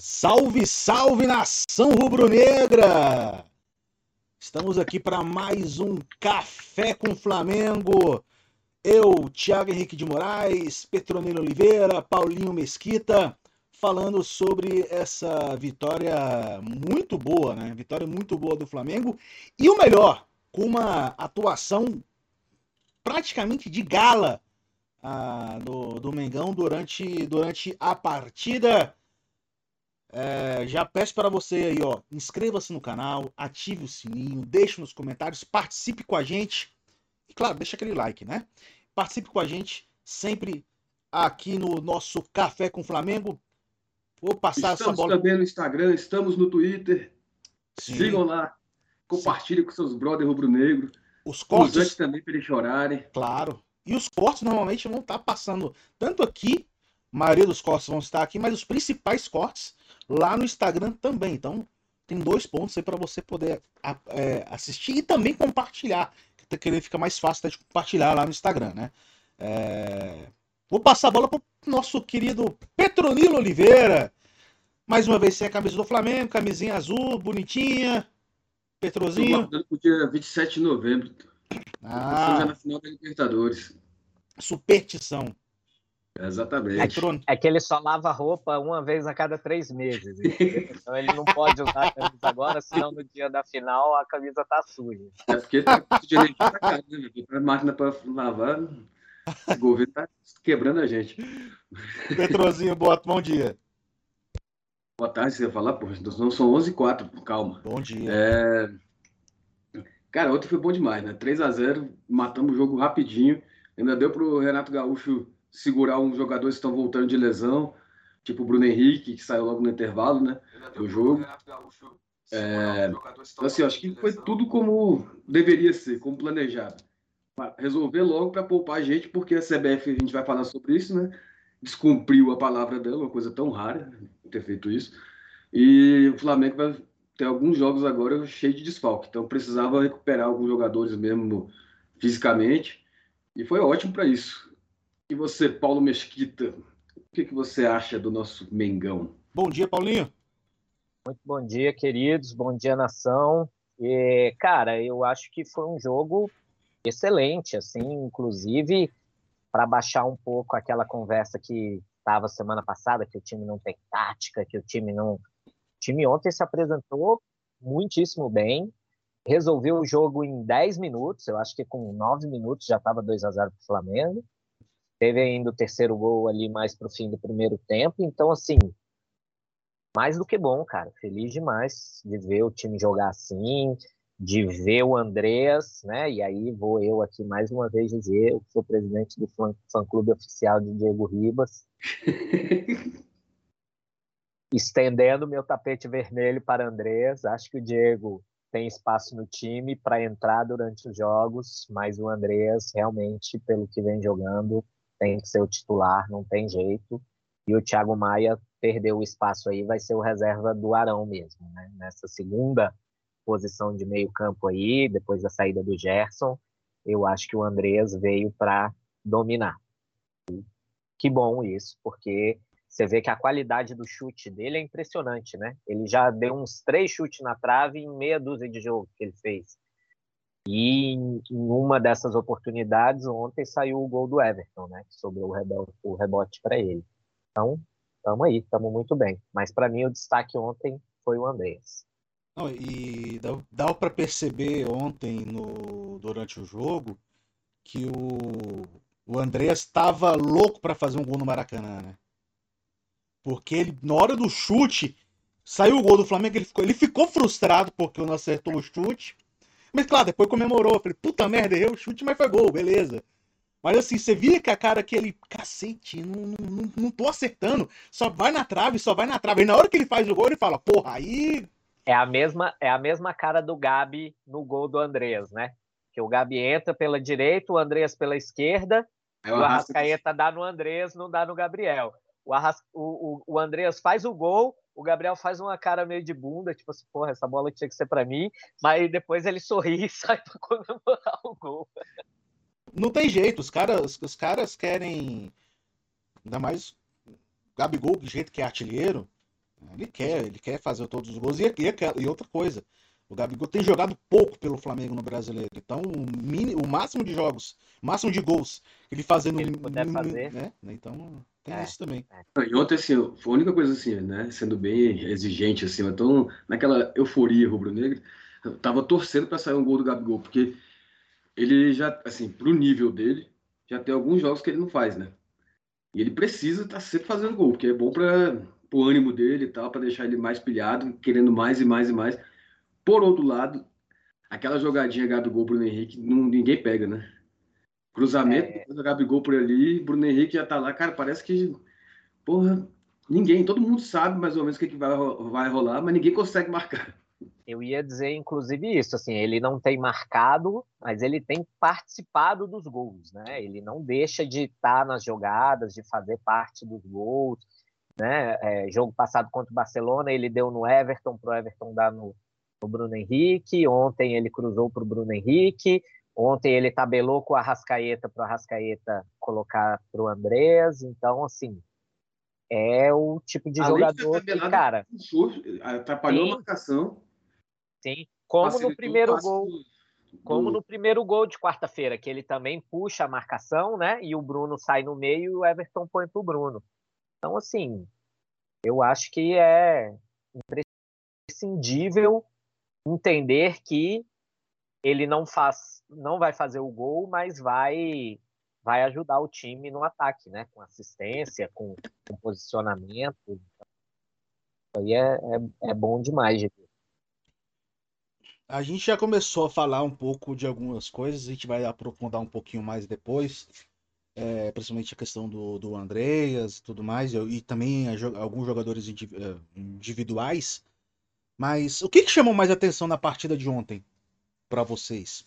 Salve, salve nação rubro-negra! Estamos aqui para mais um Café com Flamengo. Eu, Thiago Henrique de Moraes, Petronilo Oliveira, Paulinho Mesquita, falando sobre essa vitória muito boa, né? Vitória muito boa do Flamengo e o melhor, com uma atuação praticamente de gala ah, do, do Mengão durante, durante a partida. É, já peço para você aí, ó, inscreva-se no canal, ative o sininho, deixe nos comentários, participe com a gente. E claro, deixa aquele like, né? Participe com a gente sempre aqui no nosso Café com Flamengo. Vou passar estamos essa bola. também no Instagram, estamos no Twitter. Sim. Sigam lá, compartilhem com seus brothers rubro-negro. Os Os cortes, antes também para eles chorarem. claro. E os cortes normalmente vão estar passando tanto aqui, a maioria dos cortes vão estar aqui, mas os principais cortes lá no Instagram também. Então, tem dois pontos aí para você poder é, assistir e também compartilhar. Que ele fica mais fácil até de compartilhar lá no Instagram, né? É, Vou passar a bola pro nosso querido Petronilo Oliveira. Mais uma vez sem a camisa do Flamengo, camisinha azul, bonitinha. Estou Petrozinho. guardando para o dia 27 de novembro. Estamos já Ah, na final da Libertadores. superstição. Exatamente. Petrone. É que ele só lava roupa uma vez a cada três meses. entendeu? Então ele não pode usar a camisa agora, senão no dia da final a camisa tá suja. É porque tá com de energia pra cá, né? velho? A máquina para lavar, o governo tá quebrando a gente. Petrozinho, bota, bom dia. Boa tarde, você ia falar, pô, não são 11 h 04 calma. Bom dia. É... Cara, ontem foi bom demais, né? 3 a 0 matamos o jogo rapidinho. Ainda deu pro Renato Gaúcho segurar uns jogadores que estão voltando de lesão, tipo o Bruno Henrique, que saiu logo no intervalo, né? Do jogo. É... Então, assim, acho que foi tudo como deveria ser, como planejado. Resolver logo para poupar a gente, porque a CBF, a gente vai falar sobre isso, né? Descumpriu a palavra dela, uma coisa tão rara né? ter feito isso. E o Flamengo vai ter alguns jogos agora cheio de desfalque, então precisava recuperar alguns jogadores mesmo fisicamente, e foi ótimo para isso. E você, Paulo Mesquita, o que, que você acha do nosso Mengão? Bom dia, Paulinho. Muito bom dia, queridos. Bom dia, nação. E, cara, eu acho que foi um jogo excelente, assim, inclusive para baixar um pouco aquela conversa que estava semana passada, que o time não tem tática, que o time não. O time ontem se apresentou muitíssimo bem, resolveu o jogo em 10 minutos, eu acho que com 9 minutos já estava 2 a 0 para o Flamengo. Teve ainda o terceiro gol ali mais para o fim do primeiro tempo, então, assim, mais do que bom, cara. Feliz demais de ver o time jogar assim, de ver o Andreas, né? E aí vou eu aqui mais uma vez dizer, eu sou presidente do fã- fã-clube oficial de Diego Ribas, estendendo meu tapete vermelho para Andreas. Acho que o Diego tem espaço no time para entrar durante os jogos, mas o Andreas realmente, pelo que vem jogando, tem que ser o titular, não tem jeito. E o Thiago Maia perdeu o espaço aí, vai ser o reserva do Arão mesmo, né? Nessa segunda posição de meio campo aí, depois da saída do Gerson, eu acho que o Andreas veio para dominar. Que bom isso, porque você vê que a qualidade do chute dele é impressionante, né? Ele já deu uns três chutes na trave em meia dúzia de jogos que ele fez. E em uma dessas oportunidades, ontem saiu o gol do Everton, né? Que sobrou o rebote, para ele. Então, estamos aí, estamos muito bem. Mas para mim, o destaque ontem foi o Andreas. E dá, dá para perceber ontem no, durante o jogo que o, o Andreas estava louco para fazer um gol no Maracanã, né? Porque ele, na hora do chute, saiu o gol do Flamengo, ele ficou, ele ficou frustrado porque não acertou o chute. Mas claro, depois comemorou. Eu Falei, puta merda, errei o chute, mas foi gol, beleza. Mas assim, você via que a cara que ele, cacete, não, não, não, tô acertando. Só vai na trave, só vai na trave. E na hora que ele faz o gol, ele fala, porra, aí É a mesma, é a mesma cara do Gabi no gol do Andreas, né? Que o Gabi entra pela direita, o Andreas pela esquerda, É e o Arrascaeta dá no Andreas, não dá no Gabriel. O, Arras... o, o, o Andreas faz o gol, o Gabriel faz uma cara meio de bunda, tipo assim, porra, essa bola tinha que ser para mim, mas depois ele sorri e sai para comemorar o gol. Não tem jeito, os caras, os caras querem. Ainda mais Gabigol, do jeito que é artilheiro. Ele quer, ele quer fazer todos os gols. E, e, e outra coisa, o Gabigol tem jogado pouco pelo Flamengo no Brasileiro. Então, o, mini, o máximo de jogos, o máximo de gols ele fazendo. Ele puder fazer. Né? Então, tem é, isso também. É. E ontem, assim, foi a única coisa assim, né? Sendo bem exigente, assim, então, naquela euforia rubro-negra, eu tava torcendo para sair um gol do Gabigol, porque ele já, assim, pro nível dele, já tem alguns jogos que ele não faz, né? E ele precisa estar tá sempre fazendo gol, porque é bom para o ânimo dele e tal, para deixar ele mais pilhado, querendo mais e mais e mais. Por outro lado, aquela jogadinha Gabigol Bruno Henrique, não, ninguém pega, né? Cruzamento, é... Gabigol por ali, Bruno Henrique já tá lá, cara, parece que, porra, ninguém, todo mundo sabe mais ou menos o que, que vai, vai rolar, mas ninguém consegue marcar. Eu ia dizer, inclusive, isso, assim, ele não tem marcado, mas ele tem participado dos gols, né? Ele não deixa de estar nas jogadas, de fazer parte dos gols, né? É, jogo passado contra o Barcelona, ele deu no Everton, para o Everton dar no, no Bruno Henrique, ontem ele cruzou para o Bruno Henrique, ontem ele tabelou com a Rascaeta para o Arrascaeta colocar para o Andrés, então, assim, é o tipo de Além jogador de que, cara... Atrapalhou sim, a marcação Sim, como no primeiro gol. Do... Como no primeiro gol de quarta-feira, que ele também puxa a marcação, né? E o Bruno sai no meio e o Everton põe para o Bruno. Então, assim, eu acho que é imprescindível entender que ele não faz, não vai fazer o gol, mas vai vai ajudar o time no ataque, né? Com assistência, com, com posicionamento. Isso aí é, é, é bom demais de ver. A gente já começou a falar um pouco de algumas coisas, a gente vai aprofundar um pouquinho mais depois, é, principalmente a questão do, do Andreas e tudo mais, e também a, alguns jogadores é, individuais. Mas o que, que chamou mais atenção na partida de ontem para vocês?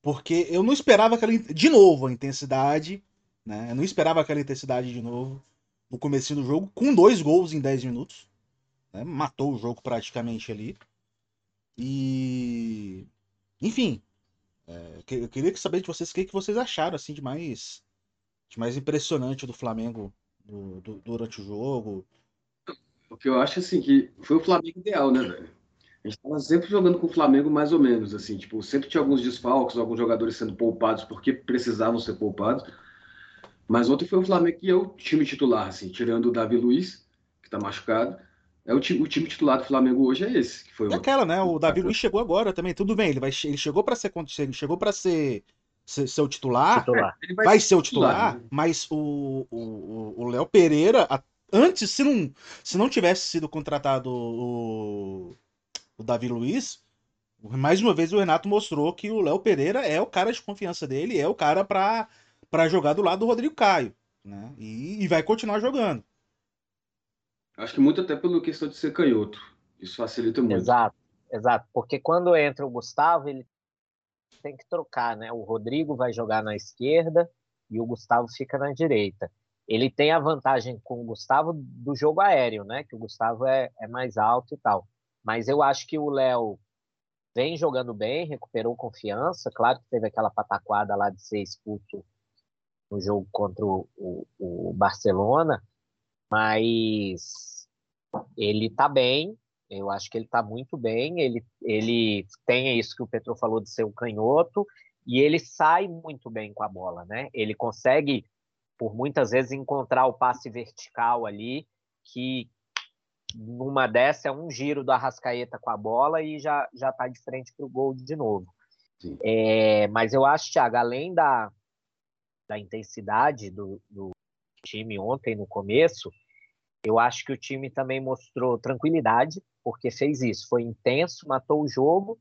Porque eu não esperava aquela. De novo, a intensidade. Né? Eu não esperava aquela intensidade de novo no começo do jogo, com dois gols em 10 minutos. Né? Matou o jogo praticamente ali. E. Enfim. É, eu queria saber de vocês o que, que vocês acharam assim, de mais. De mais impressionante do Flamengo do, do, durante o jogo. O que eu acho assim que foi o Flamengo ideal, né, velho? A gente estava sempre jogando com o Flamengo mais ou menos, assim, tipo, sempre tinha alguns desfalques, alguns jogadores sendo poupados porque precisavam ser poupados. Mas ontem foi o Flamengo que é o time titular, assim, tirando o Davi Luiz, que está machucado, é o time, o time titular do Flamengo hoje é esse. Que foi é aquela, né? O Davi Luiz chegou agora também. Tudo bem, ele, vai, ele chegou para ser ele chegou para ser, ser, ser o titular. titular. Vai, vai, ser o titular, titular né? mas o Léo Pereira, antes, se não, se não tivesse sido contratado o, o Davi Luiz, mais uma vez o Renato mostrou que o Léo Pereira é o cara de confiança dele, é o cara para jogar do lado do Rodrigo Caio. Né? E, e vai continuar jogando. Acho que muito até pela questão de ser canhoto. Isso facilita muito. Exato, exato. Porque quando entra o Gustavo, ele tem que trocar, né? O Rodrigo vai jogar na esquerda e o Gustavo fica na direita. Ele tem a vantagem com o Gustavo do jogo aéreo, né? Que o Gustavo é, é mais alto e tal. Mas eu acho que o Léo vem jogando bem, recuperou confiança. Claro que teve aquela pataquada lá de ser expulso no jogo contra o, o, o Barcelona, mas ele está bem, eu acho que ele está muito bem. Ele, ele tem isso que o Petro falou de ser um canhoto e ele sai muito bem com a bola, né? Ele consegue, por muitas vezes, encontrar o passe vertical ali, que numa dessa é um giro do Arrascaeta com a bola e já já está de frente para o gol de novo. É, mas eu acho, Thiago, além da, da intensidade do, do time ontem no começo, eu acho que o time também mostrou tranquilidade, porque fez isso, foi intenso, matou o jogo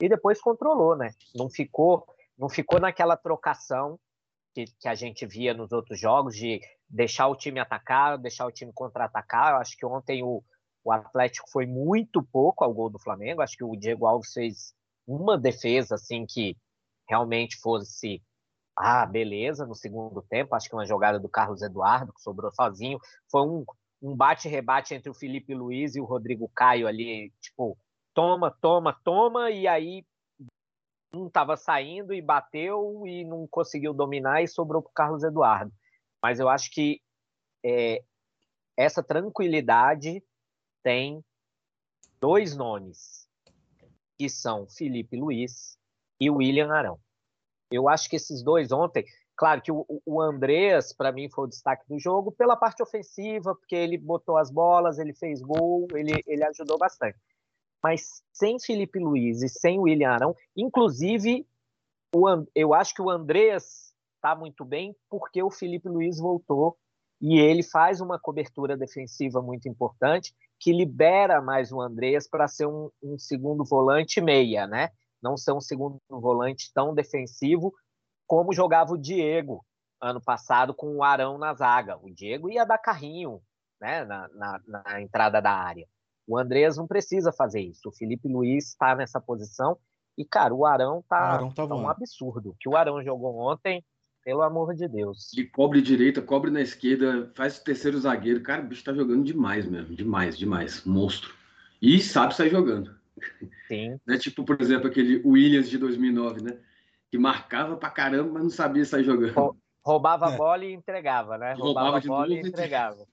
e depois controlou, né? Não ficou, não ficou naquela trocação que, que a gente via nos outros jogos de deixar o time atacar, deixar o time contra-atacar. Eu acho que ontem o, o Atlético foi muito pouco ao gol do Flamengo. Acho que o Diego Alves fez uma defesa assim que realmente fosse ah, beleza, no segundo tempo, acho que uma jogada do Carlos Eduardo, que sobrou sozinho, foi um, um bate-rebate entre o Felipe Luiz e o Rodrigo Caio ali, tipo, toma, toma, toma, e aí um estava saindo e bateu e não conseguiu dominar e sobrou para o Carlos Eduardo. Mas eu acho que é, essa tranquilidade tem dois nomes, que são Felipe Luiz e William Arão. Eu acho que esses dois ontem, claro que o, o Andreas, para mim, foi o destaque do jogo pela parte ofensiva, porque ele botou as bolas, ele fez gol, ele, ele ajudou bastante. Mas sem Felipe Luiz e sem William Arão, inclusive, o, eu acho que o Andreas está muito bem porque o Felipe Luiz voltou e ele faz uma cobertura defensiva muito importante que libera mais o Andreas para ser um, um, segundo volante meia, né? Não ser um segundo volante tão defensivo como jogava o Diego ano passado com o Arão na zaga. O Diego ia dar carrinho né, na, na, na entrada da área. O Andreas não precisa fazer isso. O Felipe Luiz está nessa posição e, cara, o Arão tá, Arão tá, tá um absurdo. O que o Arão jogou ontem pelo amor de Deus. De cobre direita, cobre na esquerda, faz o terceiro zagueiro. Cara, o bicho tá jogando demais mesmo. Demais, demais. Monstro. E sabe sair jogando. Sim. né? Tipo, por exemplo, aquele Williams de 2009, né? Que marcava pra caramba, mas não sabia sair jogando. Roubava a é. bola e entregava, né? Roubava, Roubava a bola e entregava.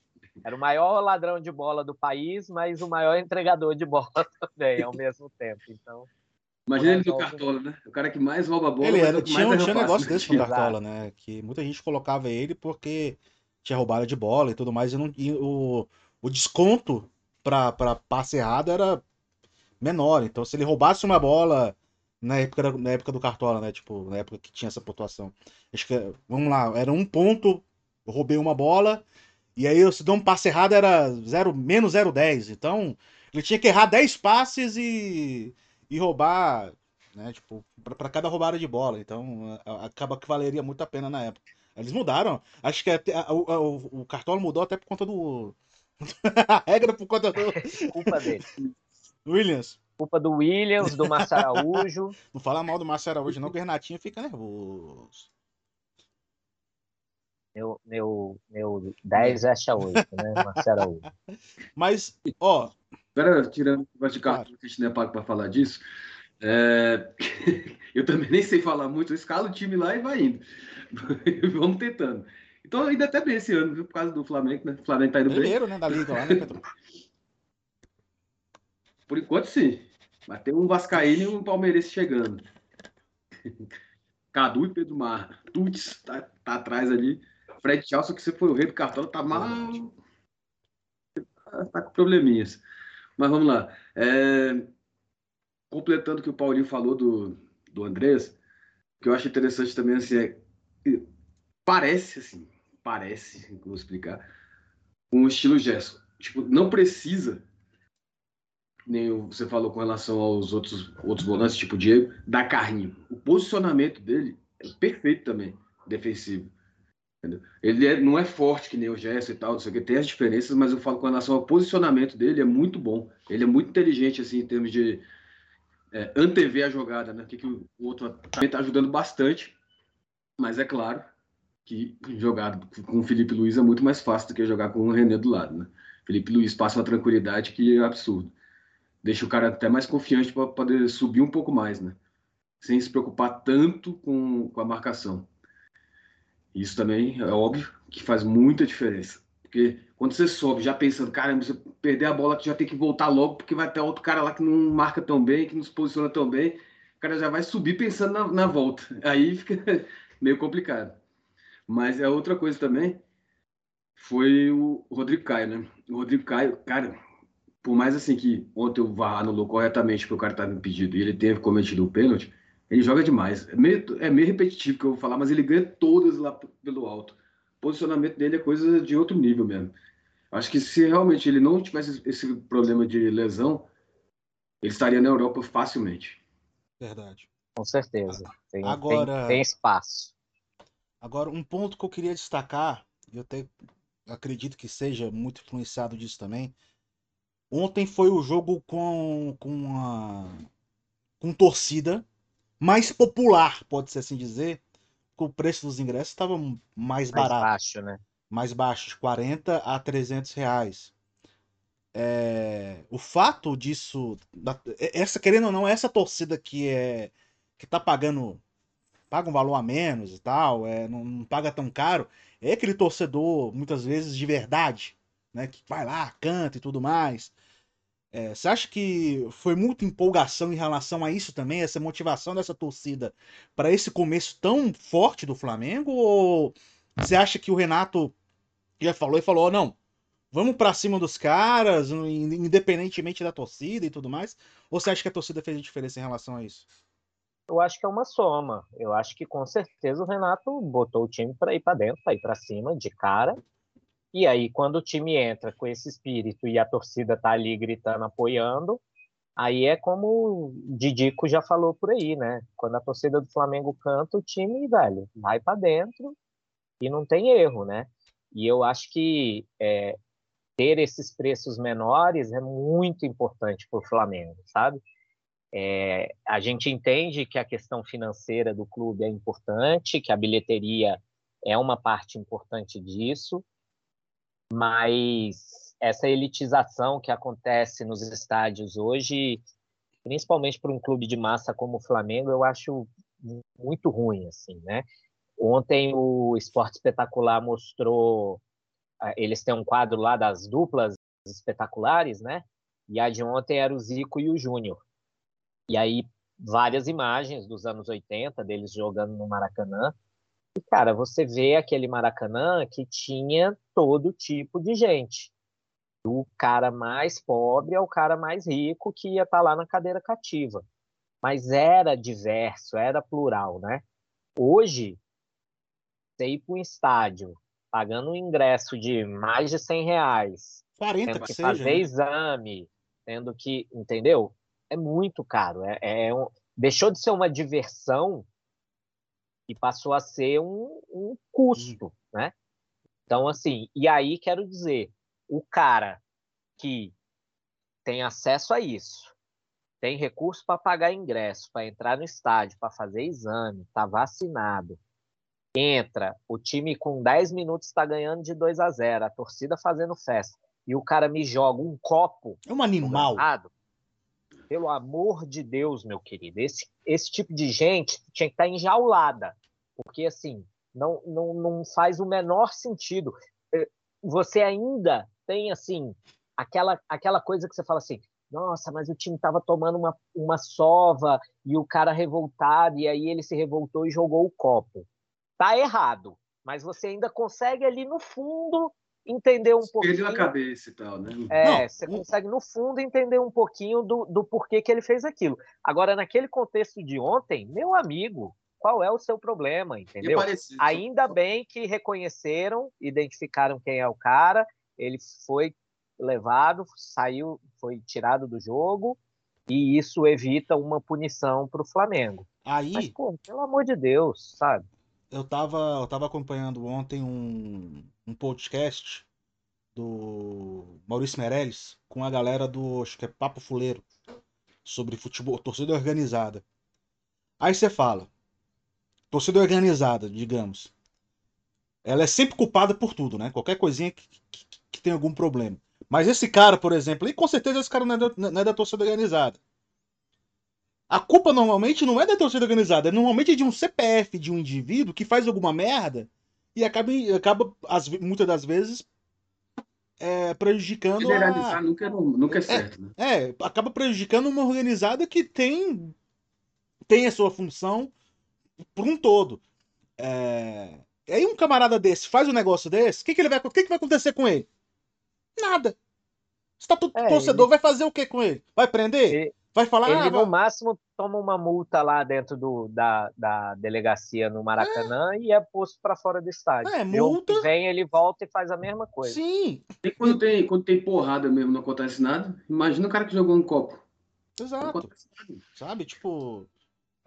Era o maior ladrão de bola do país, mas o maior entregador de bola também, ao mesmo tempo. Então. Imagina ele do Cartola, né? O cara que mais rouba bola. Ele era, tinha, tinha um negócio desse no Cartola, né? Que muita gente colocava ele porque tinha roubada de bola e tudo mais. E, não, e o, o desconto para passe errado era menor. Então, se ele roubasse uma bola na época, na época do Cartola, né? Tipo, na época que tinha essa pontuação. Acho que, vamos lá, era um ponto, eu roubei uma bola, e aí se deu um passe errado era zero, menos 0,10. Então, ele tinha que errar 10 passes e e roubar, né, tipo, para cada roubada de bola. Então, acaba que valeria muito a pena na época. Eles mudaram. Acho que até, a, o, o Cartola mudou até por conta do. a regra por conta do. Culpa dele. Williams. Culpa do Williams, do Márcio Araújo. Não fala mal do Márcio Araújo, não, que o Renatinho fica nervoso. Meu, meu, meu 10 acha 8, né, Márcio Araújo. Mas, ó, Agora, tirando o de carro, que a gente não é pago para falar disso, é... eu também nem sei falar muito, eu escalo o time lá e vai indo. Vamos tentando. Então, ainda até bem esse ano, viu? Por causa do Flamengo, né? O Flamengo tá indo Primeiro, bem. né? Da Liga lá, né, Pedro? Por enquanto, sim. Mas tem um Vascaíno e um Palmeirense chegando. Cadu e Pedro Mar. Tuts tá, tá atrás ali. Fred Chalson, que você foi o rei do cartão, tá mal. Tá, com probleminhas. Mas vamos lá. É... Completando o que o Paulinho falou do, do Andrés, o que eu acho interessante também assim, é parece assim, parece, vou explicar, um estilo Gerson. Tipo, não precisa, nem você falou com relação aos outros, outros volantes, tipo Diego, dar carrinho. O posicionamento dele é perfeito também, defensivo. Entendeu? Ele é, não é forte que nem o Gerson e tal, não sei o que, tem as diferenças, mas eu falo com relação ao posicionamento dele, é muito bom. Ele é muito inteligente, assim, em termos de é, antever a jogada, né? Que, que o outro também está ajudando bastante, mas é claro que jogar com o Felipe Luiz é muito mais fácil do que jogar com o René do lado, né? Felipe Luiz passa uma tranquilidade que é absurdo. Deixa o cara até mais confiante para poder subir um pouco mais, né? Sem se preocupar tanto com, com a marcação. Isso também é óbvio que faz muita diferença. Porque quando você sobe já pensando, caramba, você perder a bola, já tem que voltar logo, porque vai ter outro cara lá que não marca tão bem, que não se posiciona tão bem. O cara já vai subir pensando na, na volta. Aí fica meio complicado. Mas é outra coisa também, foi o Rodrigo Caio, né? O Rodrigo Caio, cara, por mais assim que ontem o VAR anulou corretamente porque o cara estava impedido e ele teve cometido o pênalti, ele joga demais. É meio, é meio repetitivo que eu vou falar, mas ele ganha todas lá pelo alto. O posicionamento dele é coisa de outro nível mesmo. Acho que se realmente ele não tivesse esse problema de lesão, ele estaria na Europa facilmente. Verdade. Com certeza. Tem, agora, tem, tem espaço. Agora, um ponto que eu queria destacar, e eu até acredito que seja muito influenciado disso também. Ontem foi o jogo com, com, a, com torcida mais popular, pode-se assim dizer, que o preço dos ingressos estava mais barato. Mais baixo, né? Mais baixo, de 40 a 300 reais. É, o fato disso, essa querendo ou não, essa torcida que é que tá pagando paga um valor a menos e tal, é, não, não paga tão caro, é aquele torcedor muitas vezes de verdade, né? Que vai lá, canta e tudo mais. É, você acha que foi muita empolgação em relação a isso também, essa motivação dessa torcida para esse começo tão forte do Flamengo? Ou você acha que o Renato já falou e falou: não, vamos para cima dos caras, independentemente da torcida e tudo mais? Ou você acha que a torcida fez diferença em relação a isso? Eu acho que é uma soma. Eu acho que com certeza o Renato botou o time para ir para dentro, para ir para cima de cara e aí, quando o time entra com esse espírito e a torcida tá ali gritando, apoiando, aí é como o Didico já falou por aí, né? Quando a torcida do Flamengo canta, o time, velho, vai para dentro e não tem erro, né? E eu acho que é, ter esses preços menores é muito importante para o Flamengo, sabe? É, a gente entende que a questão financeira do clube é importante, que a bilheteria é uma parte importante disso, mas essa elitização que acontece nos estádios hoje, principalmente para um clube de massa como o Flamengo, eu acho muito ruim, assim, né? Ontem o Esporte Espetacular mostrou, ah, eles têm um quadro lá das duplas espetaculares, né? E a de ontem era o Zico e o Júnior. E aí várias imagens dos anos 80 deles jogando no Maracanã. E, cara, você vê aquele Maracanã que tinha todo tipo de gente. Do cara mais pobre ao cara mais rico que ia estar tá lá na cadeira cativa. Mas era diverso, era plural, né? Hoje, você ir para um estádio pagando um ingresso de mais de 100 reais, 40 tendo que, que fazer seja, né? exame, tendo que, entendeu? É muito caro. É, é um, deixou de ser uma diversão e passou a ser um, um custo, né? Então, assim, e aí quero dizer, o cara que tem acesso a isso, tem recurso para pagar ingresso, para entrar no estádio, para fazer exame, está vacinado, entra, o time com 10 minutos está ganhando de 2 a 0, a torcida fazendo festa, e o cara me joga um copo. É um animal. Pelo amor de Deus, meu querido, esse, esse tipo de gente tinha que estar tá enjaulada, porque assim, não, não, não faz o menor sentido. É, você ainda tem assim aquela, aquela coisa que você fala assim, nossa, mas o time estava tomando uma, uma sova e o cara revoltado, e aí ele se revoltou e jogou o copo. Tá errado, mas você ainda consegue ali no fundo entender um pouquinho. Perdeu a cabeça e tal, né? É, Não, você consegue no fundo entender um pouquinho do, do porquê que ele fez aquilo. Agora, naquele contexto de ontem, meu amigo, qual é o seu problema, entendeu? Parecido. Ainda bem que reconheceram, identificaram quem é o cara, ele foi levado, saiu, foi tirado do jogo, e isso evita uma punição para o Flamengo. Aí, Mas, pô, pelo amor de Deus, sabe? Eu tava, eu tava acompanhando ontem um, um podcast do Maurício Meirelles com a galera do, acho que é Papo Fuleiro, sobre futebol, torcida organizada. Aí você fala, torcida organizada, digamos, ela é sempre culpada por tudo, né? Qualquer coisinha que, que, que tem algum problema. Mas esse cara, por exemplo, e com certeza esse cara não é não é da torcida organizada. A culpa normalmente não é da torcida organizada, é normalmente de um CPF de um indivíduo que faz alguma merda e acaba, acaba as, muitas das vezes, é, prejudicando. Generalizar A... nunca, é- nunca é certo, né? É, acaba prejudicando uma organizada que tem, tem a sua função por um todo. É... E aí um camarada desse faz um negócio desse, o que, que, ele vai, que, que vai acontecer com ele? Nada. Estatuto É, torcedor ele- vai fazer o que com ele? Vai prender? Ele, Vai falar? ele, ah, no vai- máximo, toma uma multa lá dentro do, da, da delegacia no Maracanã e é posto para fora do estádio. É, multa. que vem, ele volta e faz a mesma coisa. Sim, E quando tem, quando tem porrada mesmo, não acontece nada. Imagina o cara que jogou um copo. Exato. Sabe? Tipo,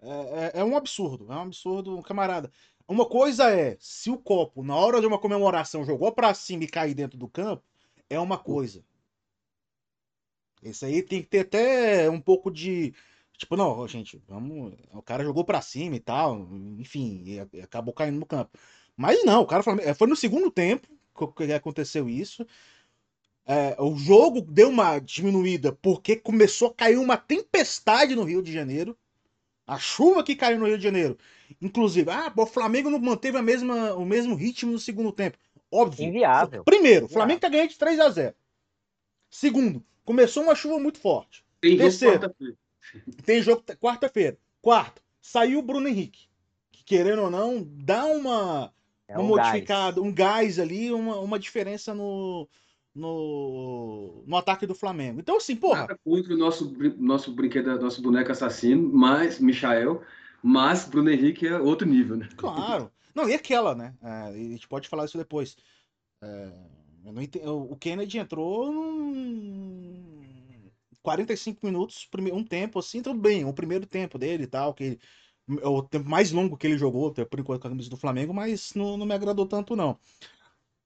é, é, é um absurdo. É um absurdo, camarada. Uma coisa é, se o copo, na hora de uma comemoração, jogou pra cima e cair dentro do campo, é uma coisa. Esse aí tem que ter até um pouco de. Tipo, não, gente, vamos. O cara jogou pra cima e tal, enfim, e acabou caindo no campo. Mas não, o cara foi, foi no segundo tempo que que aconteceu isso. É, o jogo deu uma diminuída porque começou a cair uma tempestade no Rio de Janeiro. A chuva que caiu no Rio de Janeiro. Inclusive, ah, o Flamengo não manteve a mesma, o mesmo ritmo no segundo tempo. Óbvio. Inviável. Primeiro, o Flamengo tá ganhando de 3 a 0 Segundo, começou uma chuva muito forte. Tem jogo Terceiro. quarta-feira. Tem jogo quarta-feira. Quarto, saiu o Bruno Henrique. Que querendo ou não, dá uma, É uma um gás. modificada, um gás ali, uma, uma diferença no, no, no ataque do Flamengo. Então, assim, porra, Nada contra o nosso, nosso brinquedo, nosso boneco assassino, mas Michael, mas Bruno Henrique é outro nível, né? Claro. Não, e aquela, né? É, a gente pode falar isso depois. É, o Kennedy entrou num 45 minutos, um tempo assim, tudo bem, o primeiro tempo dele e tal, que é o tempo mais longo que ele jogou, por enquanto com a camisa do Flamengo, mas não, não me agradou tanto, não.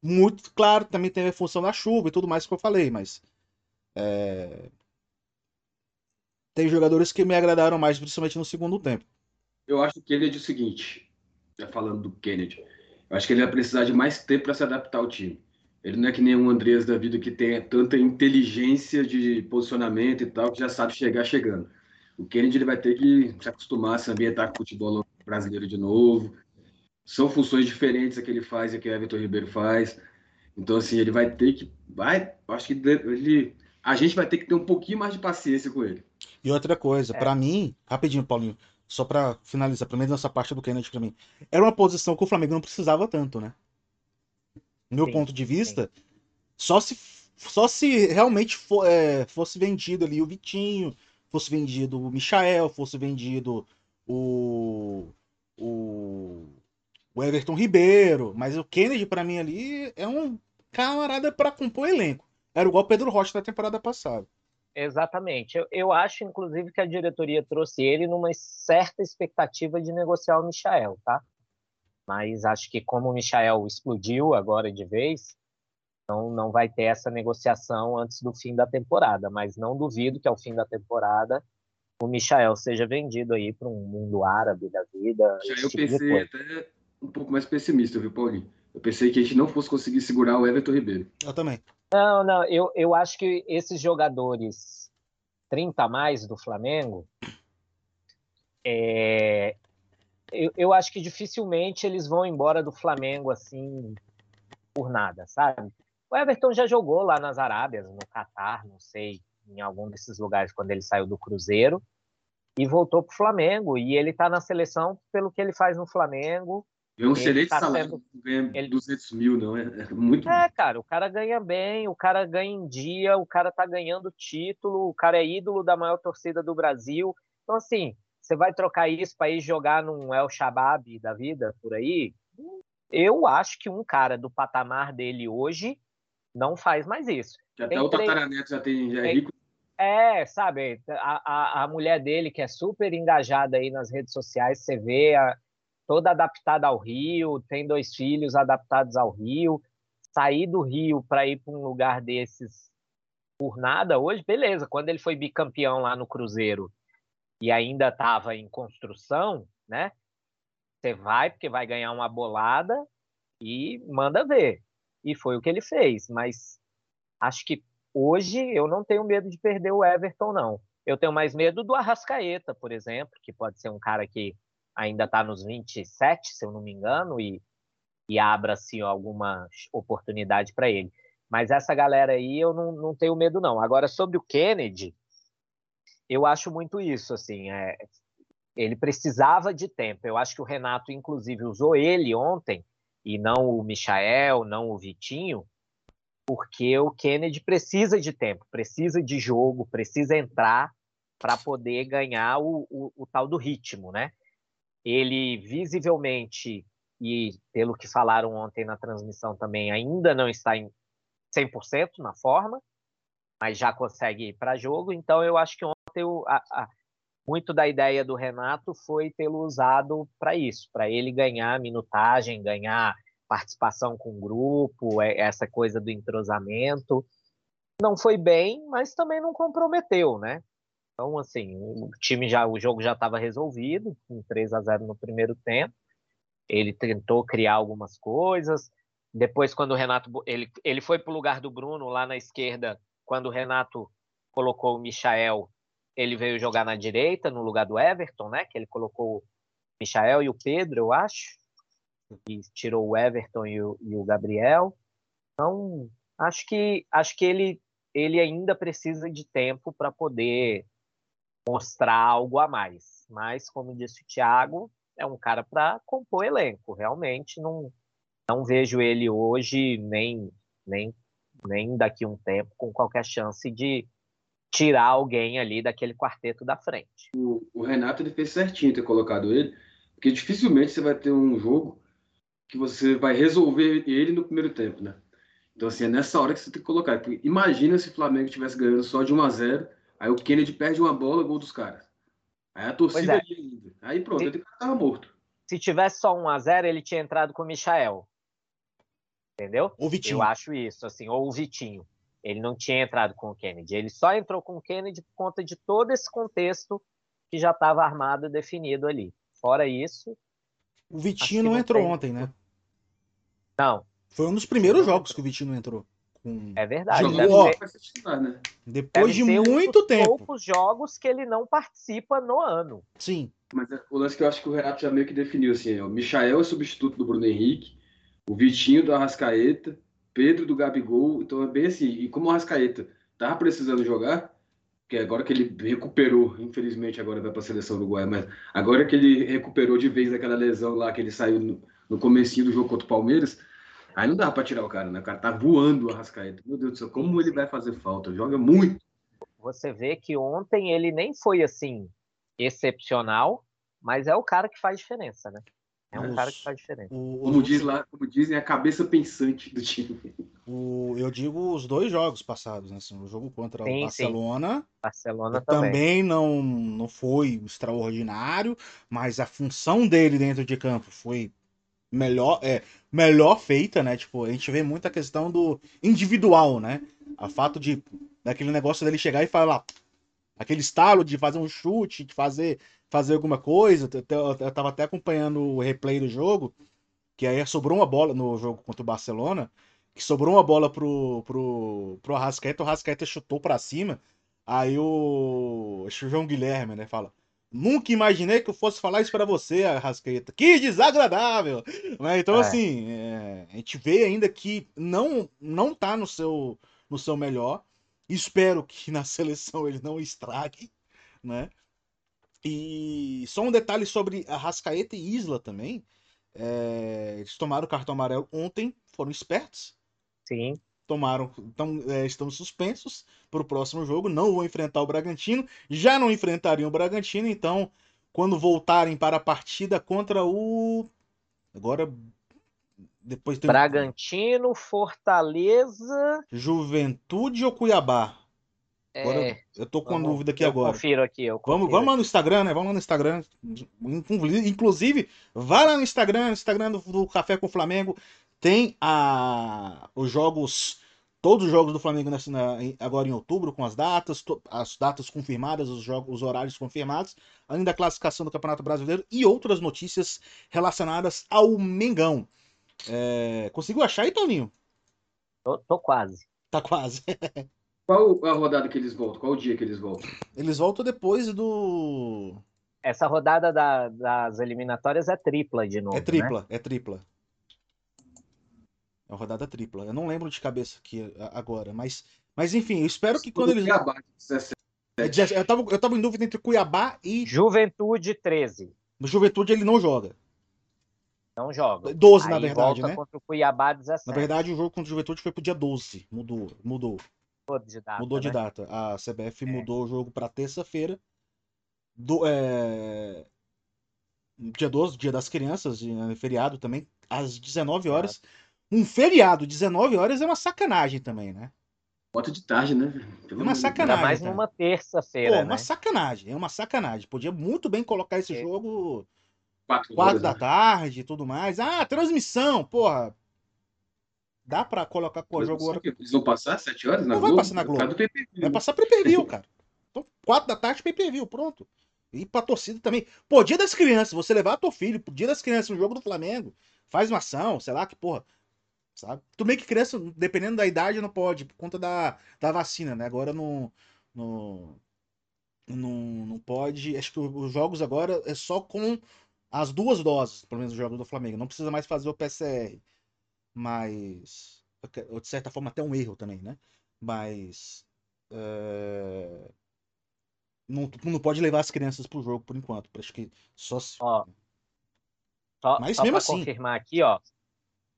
Muito claro, também tem a função da chuva e tudo mais que eu falei, mas é, tem jogadores que me agradaram mais, principalmente no segundo tempo. Eu acho que ele é o seguinte, já falando do Kennedy, eu acho que ele vai precisar de mais tempo para se adaptar ao time. Ele não é que nem um Andreas da vida que tem tanta inteligência de posicionamento e tal, que já sabe chegar chegando. O Kennedy ele vai ter que se acostumar a se ambientar com o futebol brasileiro de novo. São funções diferentes a que ele faz e a que o Everton Ribeiro faz. Então, assim, ele vai ter que. Vai, acho que ele, a gente vai ter que ter um pouquinho mais de paciência com ele. E outra coisa, É. pra mim, rapidinho, Paulinho, só pra finalizar, pelo menos nessa parte do Kennedy pra mim, era uma posição que o Flamengo não precisava tanto, né? Meu Sim, ponto de vista, só se só se realmente fo- é, fosse vendido ali o Vitinho, fosse vendido o Michael, fosse vendido o, o, o Everton Ribeiro, mas o Kennedy pra mim ali é um camarada pra compor elenco. Era igual o Pedro Rocha da temporada passada. Exatamente. Eu, eu acho, inclusive, que a diretoria trouxe ele numa certa expectativa de negociar o Michael, tá? Mas acho que como o Michael explodiu agora de vez, então não vai ter essa negociação antes do fim da temporada. Mas não duvido que ao fim da temporada o Michael seja vendido aí para um mundo árabe da vida. Já eu tipo pensei até um pouco mais pessimista, viu, Paulinho? Eu pensei que a gente não fosse conseguir segurar o Everton Ribeiro. Eu também. Não, não, eu, eu acho que esses jogadores 30 a mais do Flamengo, é, eu, eu acho que dificilmente eles vão embora do Flamengo assim por nada, sabe? O Everton já jogou lá nas Arábias, no Catar, não sei, em algum desses lugares quando ele saiu do Cruzeiro e voltou para o Flamengo. E ele está na seleção pelo que ele faz no Flamengo. É um Ele excelente tá salário, sendo- não ganha ele- 200 mil, não. É, é muito É, cara, o cara ganha bem, o cara ganha em dia, o cara tá ganhando título, o cara é ídolo da maior torcida do Brasil. Então, assim, você vai trocar isso para ir jogar num El Shabab da vida por aí? Eu acho que um cara do patamar dele hoje não faz mais isso. que até o Tataraneto já, tem, já é rico. É, sabe, a, a, a mulher dele, que é super engajada aí nas redes sociais, você vê a- toda adaptada ao Rio, tem dois filhos adaptados ao Rio. Sair do Rio para ir para um lugar desses por nada hoje, beleza. Quando ele foi bicampeão lá no Cruzeiro e ainda estava em construção, né? Você vai porque vai ganhar uma bolada e manda ver. E foi o que ele fez, mas acho que hoje eu não tenho medo de perder o Everton, não. Eu tenho mais medo do Arrascaeta, por exemplo, que pode ser um cara que ainda está nos 27, se eu não me engano, e, e abra-se alguma oportunidade para ele. Mas essa galera aí eu não, não tenho medo, não. Agora, sobre o Kennedy, eu acho muito isso, assim, é, ele precisava de tempo. Eu acho que o Renato, inclusive, usou ele ontem, e não o Michael, não o Vitinho, porque o Kennedy precisa de tempo, precisa de jogo, precisa entrar para poder ganhar o, o, o, tal do ritmo, né? Ele visivelmente, e pelo que falaram ontem na transmissão também, ainda não está em 100% na forma, mas já consegue ir para jogo, então eu acho que a, a, muito da ideia do Renato foi tê-lo usado para isso, para ele ganhar minutagem, ganhar participação com o grupo, essa coisa do entrosamento. Não foi bem, mas também não comprometeu, né? Então, assim, o time já, o jogo já estava resolvido, com 3 a 0 no primeiro tempo. Ele tentou criar algumas coisas. Depois, quando o Renato ele, ele foi para o lugar do Bruno lá na esquerda, quando o Renato colocou o Michael, ele veio jogar na direita, no lugar do Everton, né? Que ele colocou o Michael e o Pedro, eu acho. e tirou o Everton e o, e o Gabriel. Então, acho que acho que ele ele ainda precisa de tempo para poder mostrar algo a mais. Mas, como disse o Thiago, é um cara para compor elenco. Realmente não, não vejo ele hoje, nem, nem, nem daqui a um tempo, com qualquer chance de tirar alguém ali daquele quarteto da frente. O, o Renato ele fez certinho ter colocado ele, porque dificilmente você vai ter um jogo que você vai resolver ele no primeiro tempo, né? Então, assim, é nessa hora que você tem que colocar. Imagina se o Flamengo estivesse ganhando só de 1 a 0 aí o Kennedy perde uma bola, gol dos caras. Aí a torcida é. ainda. Aí pronto, se, ele tava morto. Se tivesse só 1 a 0 ele tinha entrado com o Michael. Entendeu? O Vitinho. Eu acho isso, assim, ou o Vitinho. Ele não tinha entrado com o Kennedy. Ele só entrou com o Kennedy por conta de todo esse contexto que já estava armado e definido ali. Fora isso. O Vitinho não, não entrou tem... ontem, né? Não, foi um dos primeiros jogos que o Vitinho entrou. Com... É verdade. Jogou, ser... né? Depois de muito um tempo. poucos jogos que ele não participa no ano. Sim. Mas é, o lance que eu acho que o Renato já meio que definiu assim, o Michael é substituto do Bruno Henrique, o Vitinho do Arrascaeta, Pedro do Gabigol, então é bem assim, e como o Arrascaeta tava precisando jogar, que agora que ele recuperou, infelizmente agora vai para a seleção uruguaia, mas agora que ele recuperou de vez daquela lesão lá que ele saiu no, no comecinho do jogo contra o Palmeiras, Aí não dá para tirar o cara, né? O cara tá voando o Arrascaeta. Meu Deus do céu, como ele vai fazer falta? Joga muito. Você vê que ontem ele nem foi assim excepcional, mas é o cara que faz diferença, né? É um Os, cara que faz diferença. O, como, diz lá, como dizem, é a cabeça pensante do time. O, eu digo os dois jogos passados, né? Assim, o jogo contra sim, o Barcelona. Sim. Barcelona também. também não, não foi extraordinário, mas a função dele dentro de campo foi melhor, é, melhor feita, né? Tipo, a gente vê muita questão do individual, né? A fato de daquele negócio dele chegar e falar aquele estalo de fazer um chute, de fazer fazer alguma coisa. Eu, tava até acompanhando o replay do jogo, que aí sobrou uma bola no jogo contra o Barcelona, que sobrou uma bola pro pro pro Arrascaeta, o Arrascaeta chutou para cima. Aí o, o João Guilherme, né, fala: Nunca imaginei que eu fosse falar isso para você, Rascaeta. Que desagradável! Né? Então, é. assim, é, a gente vê ainda que não não tá no seu, no seu melhor. Espero que na seleção ele não estrague, né? E só um detalhe sobre a Rascaeta e Isla também. É, eles tomaram o cartão amarelo ontem, foram espertos. Sim tomaram, então, é, estão suspensos para o próximo jogo, não vão enfrentar o Bragantino, já não enfrentariam o Bragantino, então, quando voltarem para a partida contra o. Agora. Depois tem Bragantino, Fortaleza. Juventude ou Cuiabá? Agora é, eu tô com vamos, dúvida aqui eu agora. Confiro aqui, eu confiro vamos, vamos lá no Instagram, né? Vamos lá no Instagram. Inclusive, vá lá no Instagram, Instagram do, do Café com o Flamengo. Tem a, os jogos, todos os jogos do Flamengo nessa, na, agora em outubro, com as datas, to, as datas confirmadas, os, jogos, os horários confirmados, além da classificação do Campeonato Brasileiro e outras notícias relacionadas ao Mengão. É, conseguiu achar aí, Toninho? Tô, tô quase. Tá quase. Qual a rodada que eles voltam? Qual o dia que eles voltam? Eles voltam depois do. Essa rodada da, das eliminatórias é tripla de novo. É tripla, né? é tripla. É uma rodada tripla. Eu não lembro de cabeça aqui agora, mas, mas enfim, eu espero que quando eles. Cuiabá, 17. É, eu, tava, eu tava em dúvida entre Cuiabá e. Juventude 13. No Juventude ele não joga. Não joga. 12, Aí na verdade, volta né? contra o Cuiabá 17. Na verdade, o jogo contra o Juventude foi pro dia 12. Mudou. Mudou. Mudou de data. Mudou né? de data. A CBF é. mudou o jogo para terça-feira. Do, é... Dia 12, dia das crianças, feriado também, às 19 horas. É. Um feriado, 19 horas, é uma sacanagem também, né? Bota de tarde, né? Pelo é uma sacanagem. mais cara. numa terça-feira. É uma sacanagem, é uma sacanagem. Podia muito bem colocar esse é. jogo quatro, quatro da né? tarde e tudo mais. Ah, transmissão, porra. Dá pra colocar o jogo agora. Eles vão passar sete horas na Não Globo? vai passar na Globo. Vai passar per view, cara. Então, quatro da tarde, view, pronto. E pra torcida também. Pô, dia das crianças, você levar teu filho pro dia das crianças no jogo do Flamengo, faz uma ação, sei lá, que porra sabe? Tudo bem que criança, dependendo da idade, não pode, por conta da, da vacina, né? Agora não, não, não, não pode. Acho que os jogos agora é só com as duas doses, pelo menos o jogador do Flamengo. Não precisa mais fazer o PCR. Mas. De certa forma, até um erro também, né? Mas. É... Não, não pode levar as crianças pro jogo por enquanto. Acho que só se. Ó, só, Mas só mesmo assim. confirmar aqui, ó.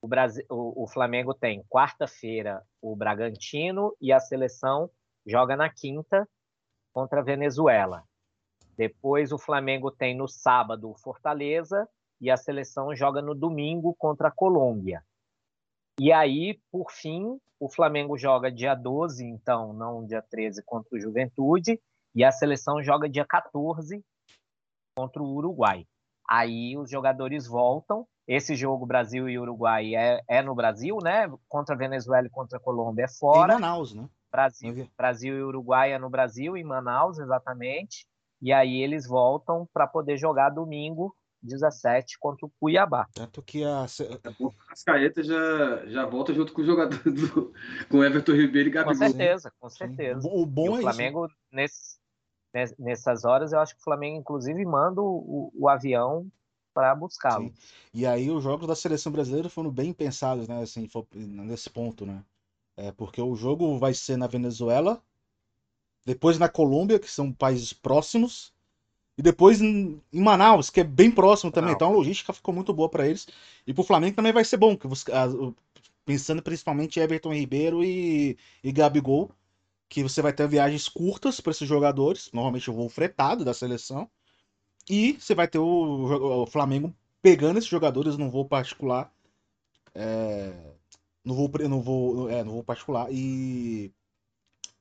O, Brasil, o, o Flamengo tem quarta-feira o Bragantino e a seleção joga na quinta contra a Venezuela. Depois o Flamengo tem no sábado o Fortaleza e a seleção joga no domingo contra a Colômbia. E aí, por fim, o Flamengo joga dia 12, então, não dia 13, contra o Juventude, e a seleção joga dia 14 contra o Uruguai. Aí os jogadores voltam. Esse jogo Brasil e Uruguai é, é no Brasil, né? Contra a Venezuela e contra a Colômbia é fora. Em Manaus, né? Brasil, Brasil e Uruguai é no Brasil, em Manaus, exatamente. E aí eles voltam para poder jogar domingo 17 contra o Cuiabá. Tanto que a. As caetas já, já volta junto com o jogador do, com Everton Ribeiro e Gabigol. Com certeza, com certeza. Sim. O bom e é o Flamengo, nesse, nessas horas, eu acho que o Flamengo, inclusive, manda o, o avião para buscá-lo. E aí os jogos da seleção brasileira foram bem pensados, né? Assim, nesse ponto, né? É, porque o jogo vai ser na Venezuela, depois na Colômbia, que são países próximos, e depois em Manaus, que é bem próximo também. Então a logística ficou muito boa para eles. E pro Flamengo também vai ser bom, que pensando principalmente em Everton Ribeiro e, e Gabigol, que você vai ter viagens curtas para esses jogadores, normalmente o voo fretado da seleção. E você vai ter o, o Flamengo pegando esses jogadores num voo particular. É, no voo, no voo, é, no voo particular e,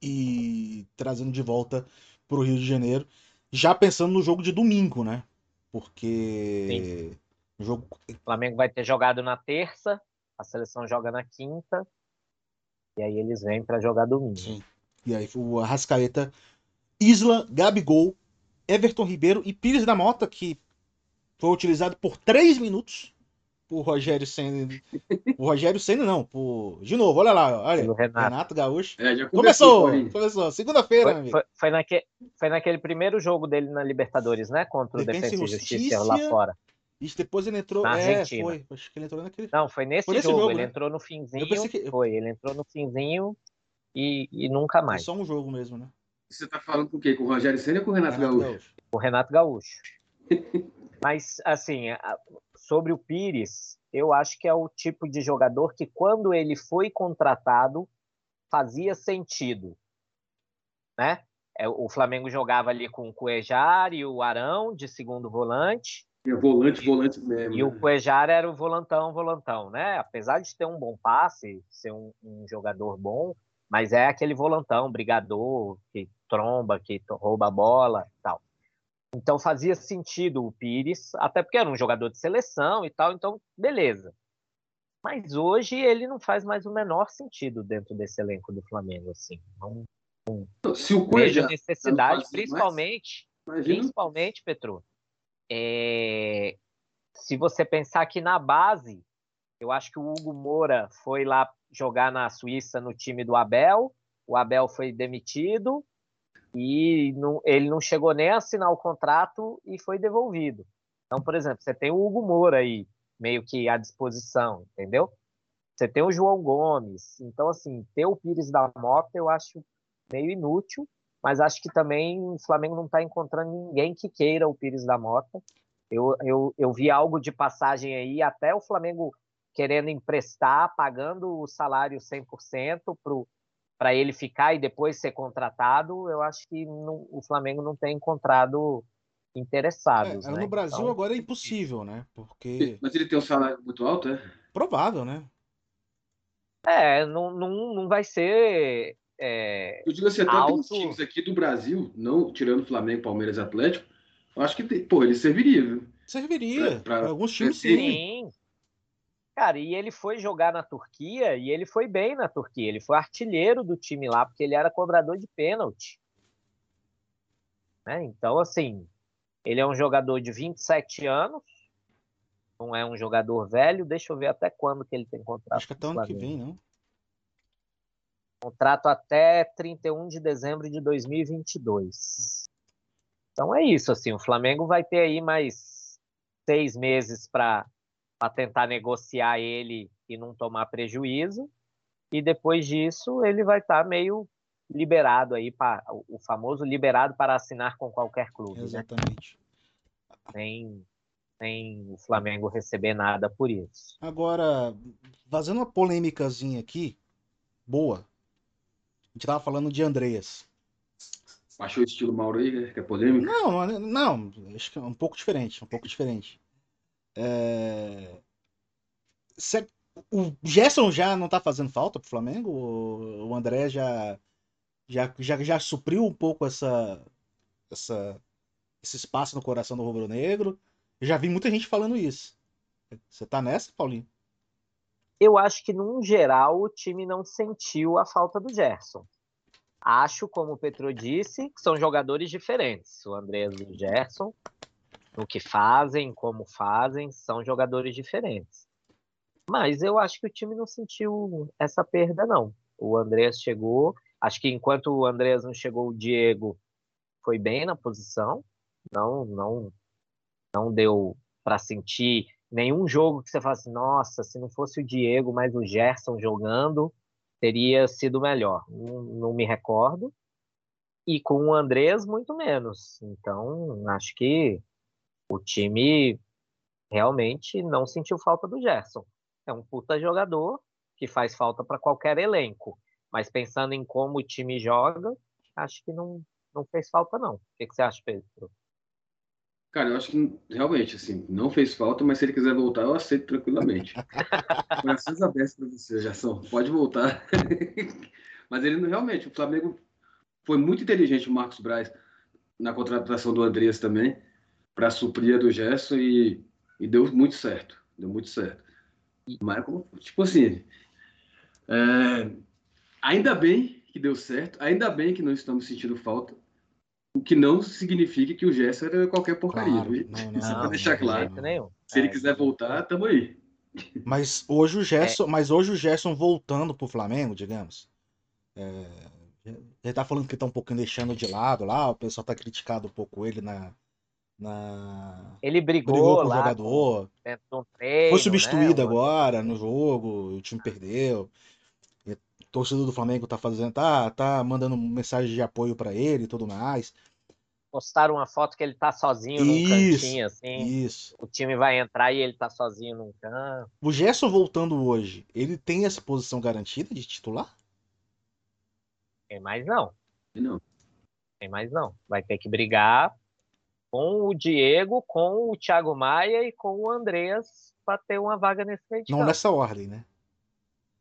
e trazendo de volta para o Rio de Janeiro já pensando no jogo de domingo, né? Porque o jogo o Flamengo vai ter jogado na terça, a seleção joga na quinta, e aí eles vêm para jogar domingo. Sim. E aí o Arrascaeta, Isla, Gabigol, Everton Ribeiro e Pires da Mota, que foi utilizado por três minutos por Rogério Senna. O Rogério Senna não, por. De novo, olha lá, olha. Renato. Renato Gaúcho. É, começou, começou, começou. Segunda-feira, foi, foi, foi, naque, foi naquele primeiro jogo dele na Libertadores, né? Contra o Defensa, e Justiça, lá fora. E depois ele entrou. Na é, Argentina. foi. Acho que ele entrou naquele. Não, foi nesse, foi nesse jogo. jogo. Ele né? entrou no finzinho. Que... Foi, ele entrou no finzinho e, e nunca mais. Foi só um jogo mesmo, né? Você tá falando com o quê? Com o Rogério Senna ou com o Renato, Renato Gaúcho? Gaúcho? O Renato Gaúcho. Mas, assim, sobre o Pires, eu acho que é o tipo de jogador que, quando ele foi contratado, fazia sentido. Né? É, o Flamengo jogava ali com o Cuejar e o Arão de segundo volante. E o volante, volante mesmo. E né? o Cuejar era o volantão, volantão, né? Apesar de ter um bom passe, ser um, um jogador bom, mas é aquele volantão, brigador, que tromba, que rouba a bola tal. Então fazia sentido o Pires, até porque era um jogador de seleção e tal, então beleza. Mas hoje ele não faz mais o menor sentido dentro desse elenco do Flamengo, assim. Não, não Se o vejo necessidade, principalmente, principalmente, Petro, é... se você pensar que na base, eu acho que o Hugo Moura foi lá jogar na Suíça no time do Abel, o Abel foi demitido, e não, ele não chegou nem a assinar o contrato e foi devolvido. Então, por exemplo, você tem o Hugo Moura aí, meio que à disposição, entendeu? Você tem o João Gomes. Então, assim, ter o Pires da Mota eu acho meio inútil, mas acho que também o Flamengo não está encontrando ninguém que queira o Pires da Mota. Eu, eu, eu vi algo de passagem aí, até o Flamengo querendo emprestar, pagando o salário 100% para o para ele ficar e depois ser contratado, eu acho que não, o Flamengo não tem encontrado interessados. É, né? No Brasil então... agora é impossível, né? Porque. Mas ele tem um salário muito alto, é? Provável, né? É, não, não, não vai ser. É, eu digo assim, até alto... times aqui do Brasil, não tirando Flamengo, Palmeiras Atlético, eu acho que, pô, ele serviria, viu? Serviria. Para alguns times, sim. sim. Cara, e ele foi jogar na Turquia e ele foi bem na Turquia. Ele foi artilheiro do time lá, porque ele era cobrador de pênalti. Né? Então, assim, ele é um jogador de 27 anos, não é um jogador velho. Deixa eu ver até quando que ele tem contrato. Acho que até ano que vem, não? Contrato até 31 de dezembro de 2022. Então é isso, assim, o Flamengo vai ter aí mais seis meses para tentar negociar ele e não tomar prejuízo. E depois disso, ele vai estar tá meio liberado aí, para, o famoso liberado para assinar com qualquer clube. Né? Exatamente. Né? Sem, sem o Flamengo receber nada por isso. Agora, fazendo uma polêmicazinha aqui, boa. A gente tava falando de Andreas. Achou o estilo Mauro aí, né? que é polêmico? Não, não, acho que é um pouco diferente, um pouco diferente. É... O Gerson já não tá fazendo falta pro Flamengo? O André já, já, já, já supriu um pouco essa, essa, esse espaço no coração do Rubro Negro? já vi muita gente falando isso. Você tá nessa, Paulinho? Eu acho que, num geral, o time não sentiu a falta do Gerson. Acho, como o Petro disse, que são jogadores diferentes. O Andrés e o Gerson, no que fazem, como fazem, são jogadores diferentes. Mas eu acho que o time não sentiu essa perda, não. O Andrés chegou, acho que enquanto o Andrés não chegou, o Diego foi bem na posição, não, não, não deu para sentir nenhum jogo que você fala assim, nossa, se não fosse o Diego, mas o Gerson jogando, teria sido melhor. Não, não me recordo. E com o Andrés, muito menos. Então, acho que o time realmente não sentiu falta do Gerson. É um puta jogador que faz falta para qualquer elenco. Mas pensando em como o time joga, acho que não, não fez falta, não. O que, que você acha, Pedro? Cara, eu acho que realmente, assim, não fez falta, mas se ele quiser voltar, eu aceito tranquilamente. Corações abertos para você, Gerson. Pode voltar. mas ele realmente, o Flamengo foi muito inteligente, o Marcos Braz, na contratação do Andreas também, para suprir a do Gerson e, e, deu muito certo. Deu muito certo. Mas, tipo assim, é, ainda bem que deu certo, ainda bem que não estamos sentindo falta, o que não significa que o Gerson era qualquer porcaria. Claro, não, não, Só para deixar claro. Se ele é, quiser voltar, tamo aí. Mas hoje o Gerson, é. mas hoje o Gerson voltando pro Flamengo, digamos. É, ele tá falando que tá um pouquinho deixando de lado lá, o pessoal tá criticado um pouco ele na. Na... Ele brigou, brigou com o jogador. Com, treino, Foi substituído né, agora no jogo, o time perdeu. O torcedor do Flamengo tá fazendo, tá, tá mandando mensagem de apoio para ele e tudo mais postaram uma foto que ele tá sozinho num isso, cantinho, assim. Isso. O time vai entrar e ele tá sozinho num canto. O Gerson voltando hoje, ele tem essa posição garantida de titular? Tem mais não. Não. Tem mais não. Vai ter que brigar com o Diego, com o Thiago Maia e com o Andreas para ter uma vaga nesse meio Não nessa ordem, né?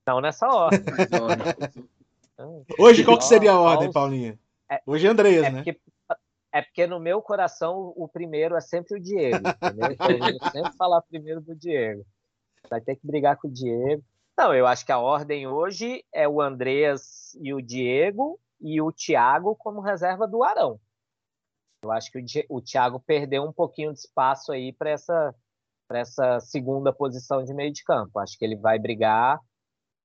Não nessa ordem. Hoje qual que seria a ordem, Paulinha? É, Hoje é Andreas, é né? Porque é porque no meu coração o primeiro é sempre o Diego, entendeu? Então eu sempre falar primeiro do Diego. Vai ter que brigar com o Diego. Não, eu acho que a ordem hoje é o Andreas e o Diego e o Thiago como reserva do Arão. Eu acho que o, Thiago perdeu um pouquinho de espaço aí para essa, essa segunda posição de meio de campo. Acho que ele vai brigar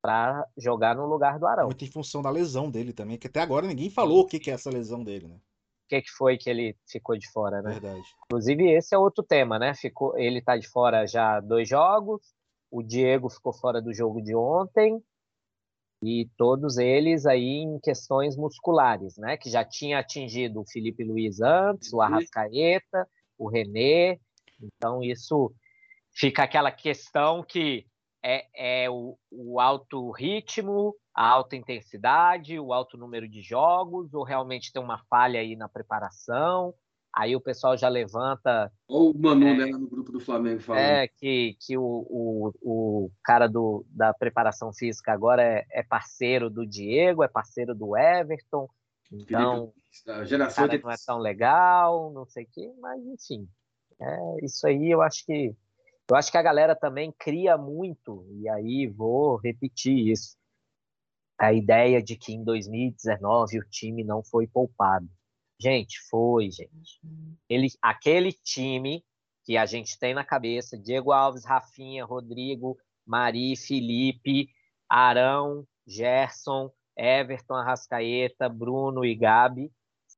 para jogar no lugar do Arão. Muito em função da lesão dele também, que até agora ninguém falou o que é essa lesão dele, né? que, que foi que ele ficou de fora, né? Verdade. Inclusive, esse é outro tema, né? Ficou, ele tá de fora já dois jogos, o Diego ficou fora do jogo de ontem, e todos eles aí em questões musculares, né? Que já tinha atingido o Felipe Luiz antes, o Arrascaeta, o René. Então, isso fica aquela questão que é, é o, o alto ritmo, a alta intensidade, o alto número de jogos, ou realmente tem uma falha aí na preparação? Aí o pessoal já levanta. Ou o Manu, é, né, no grupo do Flamengo falando. É, que, que o, o, o cara do, da preparação física agora é, é parceiro do Diego, é parceiro do Everton. Então, a geração cara de... não é tão legal, não sei o quê, mas enfim. É, isso aí eu acho que eu acho que a galera também cria muito, e aí vou repetir isso a ideia de que em 2019 o time não foi poupado. Gente, foi, gente. Ele, aquele time que a gente tem na cabeça, Diego Alves, Rafinha, Rodrigo, Mari, Felipe, Arão, Gerson, Everton, Arrascaeta, Bruno e Gabi,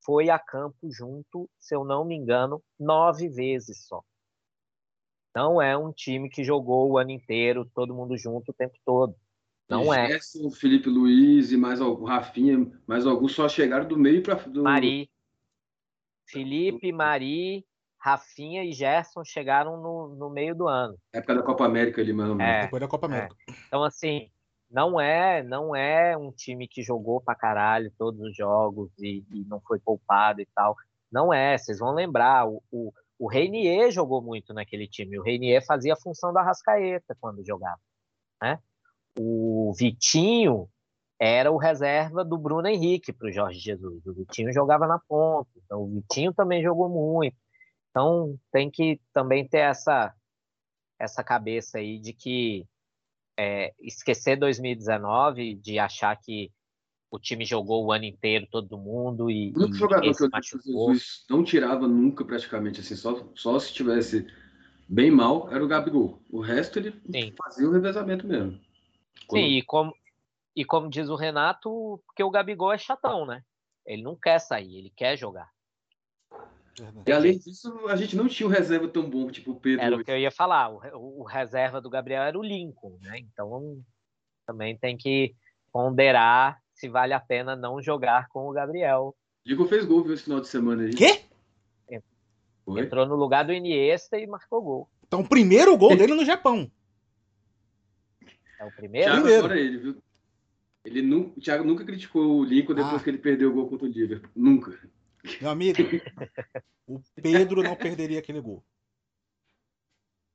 foi a campo junto, se eu não me engano, nove vezes só. Não é um time que jogou o ano inteiro, todo mundo junto o tempo todo. Não é. Gerson, Felipe Luiz e mais algum, Rafinha, mais alguns só chegaram do meio para do... Mari. Felipe, Mari, Rafinha e Gerson chegaram no, no meio do ano. Época da Copa América ali, mesmo. É, Depois da Copa é. América. Então, assim, não é não é um time que jogou pra caralho todos os jogos e, e não foi poupado e tal. Não é, vocês vão lembrar, o, o, o Reinier jogou muito naquele time. O Reinier fazia a função da Rascaeta quando jogava, né? O Vitinho era o reserva do Bruno Henrique para o Jorge Jesus. O Vitinho jogava na ponta, então o Vitinho também jogou muito. Então tem que também ter essa essa cabeça aí de que é, esquecer 2019, de achar que o time jogou o ano inteiro, todo mundo, e, O único jogador que eu machucou. Jesus não tirava nunca, praticamente, assim, só, só se tivesse bem mal, era o Gabigol. O resto ele Sim. fazia o revezamento mesmo. Quando- Sim, e como, e como diz o Renato, porque o Gabigol é chatão, né? Ele não quer sair, ele quer jogar. E além disso, a gente não tinha um reserva tão bom, tipo o Pedro. Era o que eu ia falar. O, o reserva do Gabriel era o Lincoln, né? Então também tem que ponderar se vale a pena não jogar com o Gabriel. Diego fez gol, viu, esse final de semana aí. Quê? Foi? Entrou no lugar do Iniesta e marcou gol. Então, o primeiro gol dele no Japão. É o primeiro? Thiago Primeiro. adora ele, viu? Ele nu... O Thiago nunca criticou o Lincoln depois Ah. que ele perdeu o gol contra o Liverpool. Nunca. Meu amigo, o Pedro não perderia aquele gol.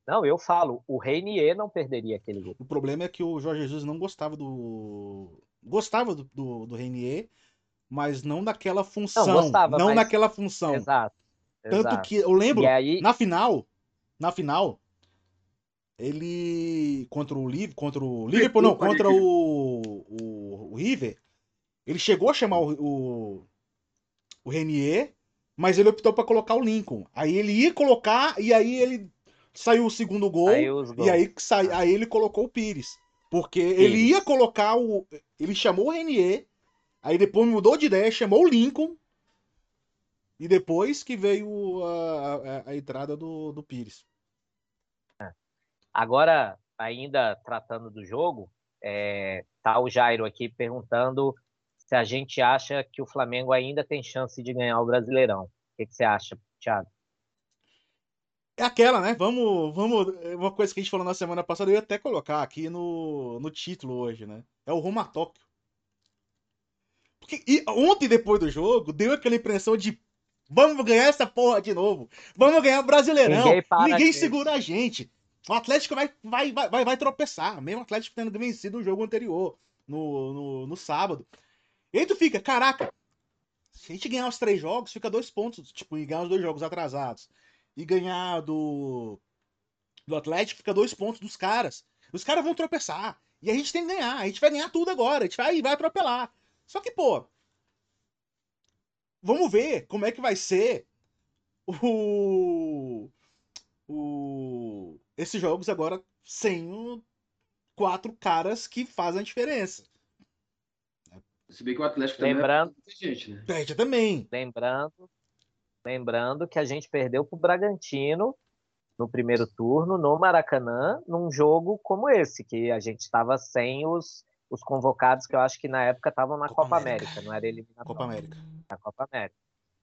Não, eu falo, o Reinier não perderia aquele gol. O problema é que o Jorge Jesus não gostava do. Gostava do, do, do Reinier, mas não daquela função. Não, gostava, mas- naquela função. Exato. Tanto exato. que eu lembro, aí, na final, na final, ele contra o Liverpool, contra o Liverpool, não, contra o, o, River, ele chegou a chamar o, o, o Renier, mas ele optou para colocar o Lincoln. Aí ele ia colocar e aí ele saiu o segundo gol aí e aí que sai, aí ele colocou o Pires, porque ele ia colocar o, ele chamou o Renier, aí depois mudou de ideia, chamou o Lincoln. E depois que veio a, a- a entrada do, do Pires. Agora, ainda tratando do jogo, é, tá o Jairo aqui perguntando se a gente acha que o Flamengo ainda tem chance de ganhar o Brasileirão. O que, que você acha, Thiago? É aquela, né? Vamos, vamos. é Uma coisa que a gente falou na semana passada, eu ia até colocar aqui no, no título hoje, né? É o Roma Tóquio. Porque e ontem, depois do jogo, deu aquela impressão de vamos ganhar essa porra de novo. Vamos ganhar o Brasileirão. Ninguém Ninguém segura a gente. O Atlético vai, vai, vai, vai, tropeçar. Mesmo o Atlético tendo vencido o jogo anterior, no, no, no sábado. E aí tu fica, caraca, se a gente ganhar os três jogos, fica dois pontos. Tipo, e ganhar os dois jogos atrasados. E ganhar do, do Atlético, fica dois pontos dos caras. Os caras vão tropeçar. E a gente tem que ganhar. A gente vai ganhar tudo agora. A gente vai, vai atropelar. Só que, pô. Vamos ver como é que vai ser o. o esses jogos agora sem o- quatro caras que fazem a diferença. Se bem que o Atlético também Lembrando, é muita gente, né? Perde também. lembrando, lembrando que a gente perdeu para o Bragantino no primeiro turno, no Maracanã, num jogo como esse, que a gente estava sem os, os convocados, que eu acho que na época estavam na Copa Copa, América. América. não era eliminatório. Copa América. na Copa América.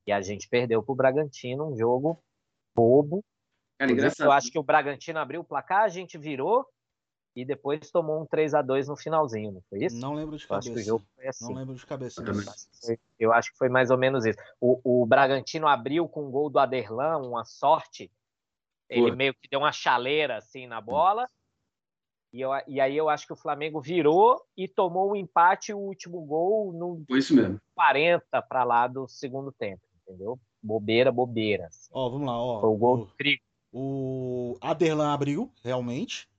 E a gente perdeu para o Bragantino, um jogo bobo. Cara, engraçado. eu acho que o Bragantino abriu o placar, a gente virou e depois tomou um 3 a 2 no finalzinho, não foi isso? Não lembro de eu acho que o cabeça. jogo foi assim. Não lembro de cabeça. Eu também. mas- Eu acho que foi- Eu acho que foi mais ou menos isso. O, o Bragantino abriu com o gol do Aderlan, uma sorte. Ele meio que deu uma chaleira assim na bola. E, eu- e aí eu acho que o Flamengo virou e tomou o empate e o último gol no Foi isso mesmo. 40 para lá do segundo tempo, entendeu? Bobeira, bobeira. assim. Ó, vamos lá, ó. Foi o gol O- do Crico. O Aderlan abriu, realmente.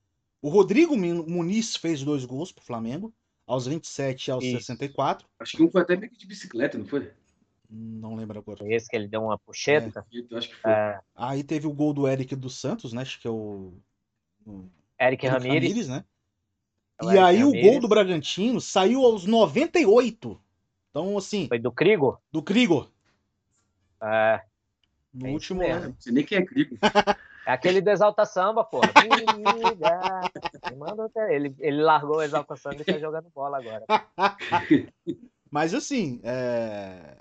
O Rodrigo Muniz fez dois gols pro Flamengo, aos 27 e aos Isso. 64. Acho que um foi até meio que de bicicleta, não foi? Não lembro agora. Foi esse que ele deu uma puxeta. Eu acho que foi. É, Aí teve o gol do Eric dos Santos, né? Acho que é o. o Eric Eric Ramírez. né? É o E Eric aí o gol do Bragantino saiu aos 98. Então, assim, Foi do Crigo? do Krigor. É, No É último ano. Não sei nem quem é Crico. É aquele do Exalta Samba, pô. ele, ele largou o Exalta Samba e tá jogando bola agora. Mas assim, é...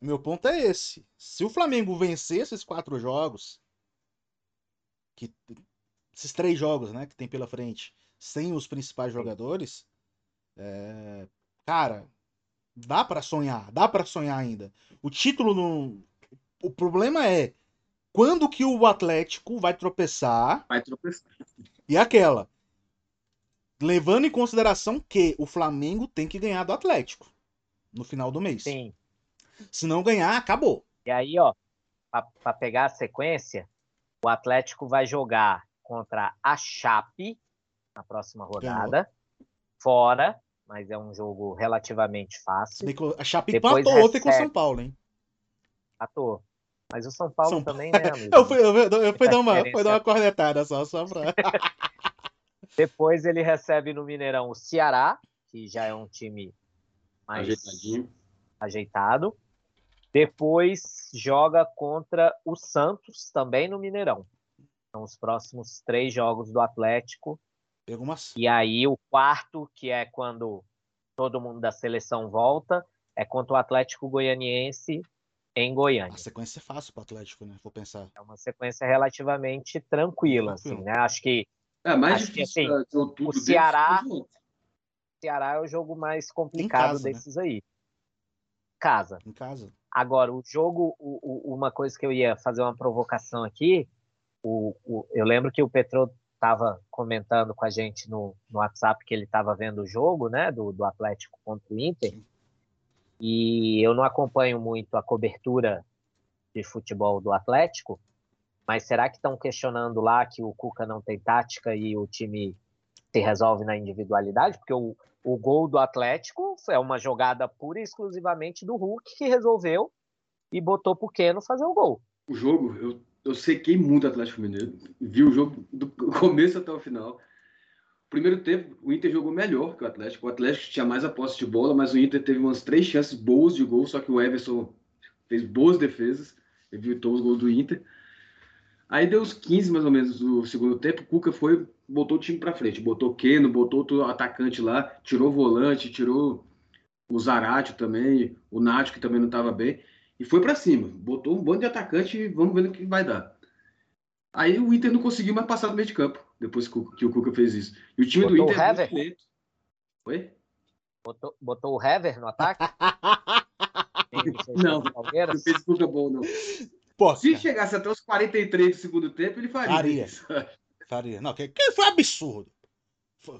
meu ponto é esse. Se o Flamengo vencer esses quatro jogos, que... esses três jogos né, que tem pela frente, sem os principais jogadores, é... cara, dá para sonhar, dá para sonhar ainda. O título não. O problema é quando que o Atlético vai tropeçar? Vai tropeçar. E aquela. Levando em consideração que o Flamengo tem que ganhar do Atlético no final do mês. Sim. Se não ganhar, acabou. E aí, ó, para pegar a sequência, o Atlético vai jogar contra a Chape na próxima rodada, Ganhou. fora, mas é um jogo relativamente fácil. A Chape Depois empatou recebe... ontem com o São Paulo, hein? Empatou. Mas o São Paulo São... também, né, amigo? eu fui, eu, eu fui dar, uma, fui dar uma cornetada só, só pra. Depois ele recebe no Mineirão o Ceará, que já é um time mais ajeitado. Depois joga contra o Santos, também no Mineirão. São os próximos três jogos do Atlético. E aí o quarto, que é quando todo mundo da seleção volta, é contra o Atlético Goianiense em Goiânia. A sequência é fácil para o Atlético, né? Vou pensar. É uma sequência relativamente tranquila, assim, né? Acho que. É mais difícil que, assim, o Ceará. O Ceará é o jogo mais complicado casa, né? desses né? aí. Casa. Em casa. Agora, o jogo, o, o, uma coisa que eu ia fazer uma provocação aqui, o, eu lembro que o Petro estava comentando com a gente no, no WhatsApp que ele estava vendo o jogo, né, do, do Atlético contra o Inter. Sim. E eu não acompanho muito a cobertura de futebol do Atlético, mas será que estão questionando lá que o Cuca não tem tática e o time se resolve na individualidade? Porque o, o gol do Atlético é uma jogada pura e exclusivamente do Hulk que resolveu e botou pro Keno fazer o gol. O jogo, eu, eu sequei muito o Atlético Mineiro. Vi o jogo do começo até o final. Primeiro tempo, o Inter jogou melhor que o Atlético. O Atlético tinha mais a posse de bola, mas o Inter teve umas três chances boas de gol, só que o Everson fez boas defesas, evitou os gols do Inter. Aí deu uns 15 mais ou menos do segundo tempo, o Cuca foi, botou o time para frente, botou Keno, botou outro atacante lá, tirou o volante, tirou o Zaratio também, o Nath que também não estava bem, e foi para cima, botou um bando de atacante e vamos ver o que vai dar. Aí o Inter não conseguiu mais passar do meio de campo depois que o Cuca fez isso. E o time botou do Inter é muito lento. Oi? Botou, botou o Hever no ataque? não, não fez Cuca bom, não. Pô, Se cara. chegasse até os 43 do segundo tempo, ele faria. Faria. Isso. Faria. Não, que, que foi absurdo.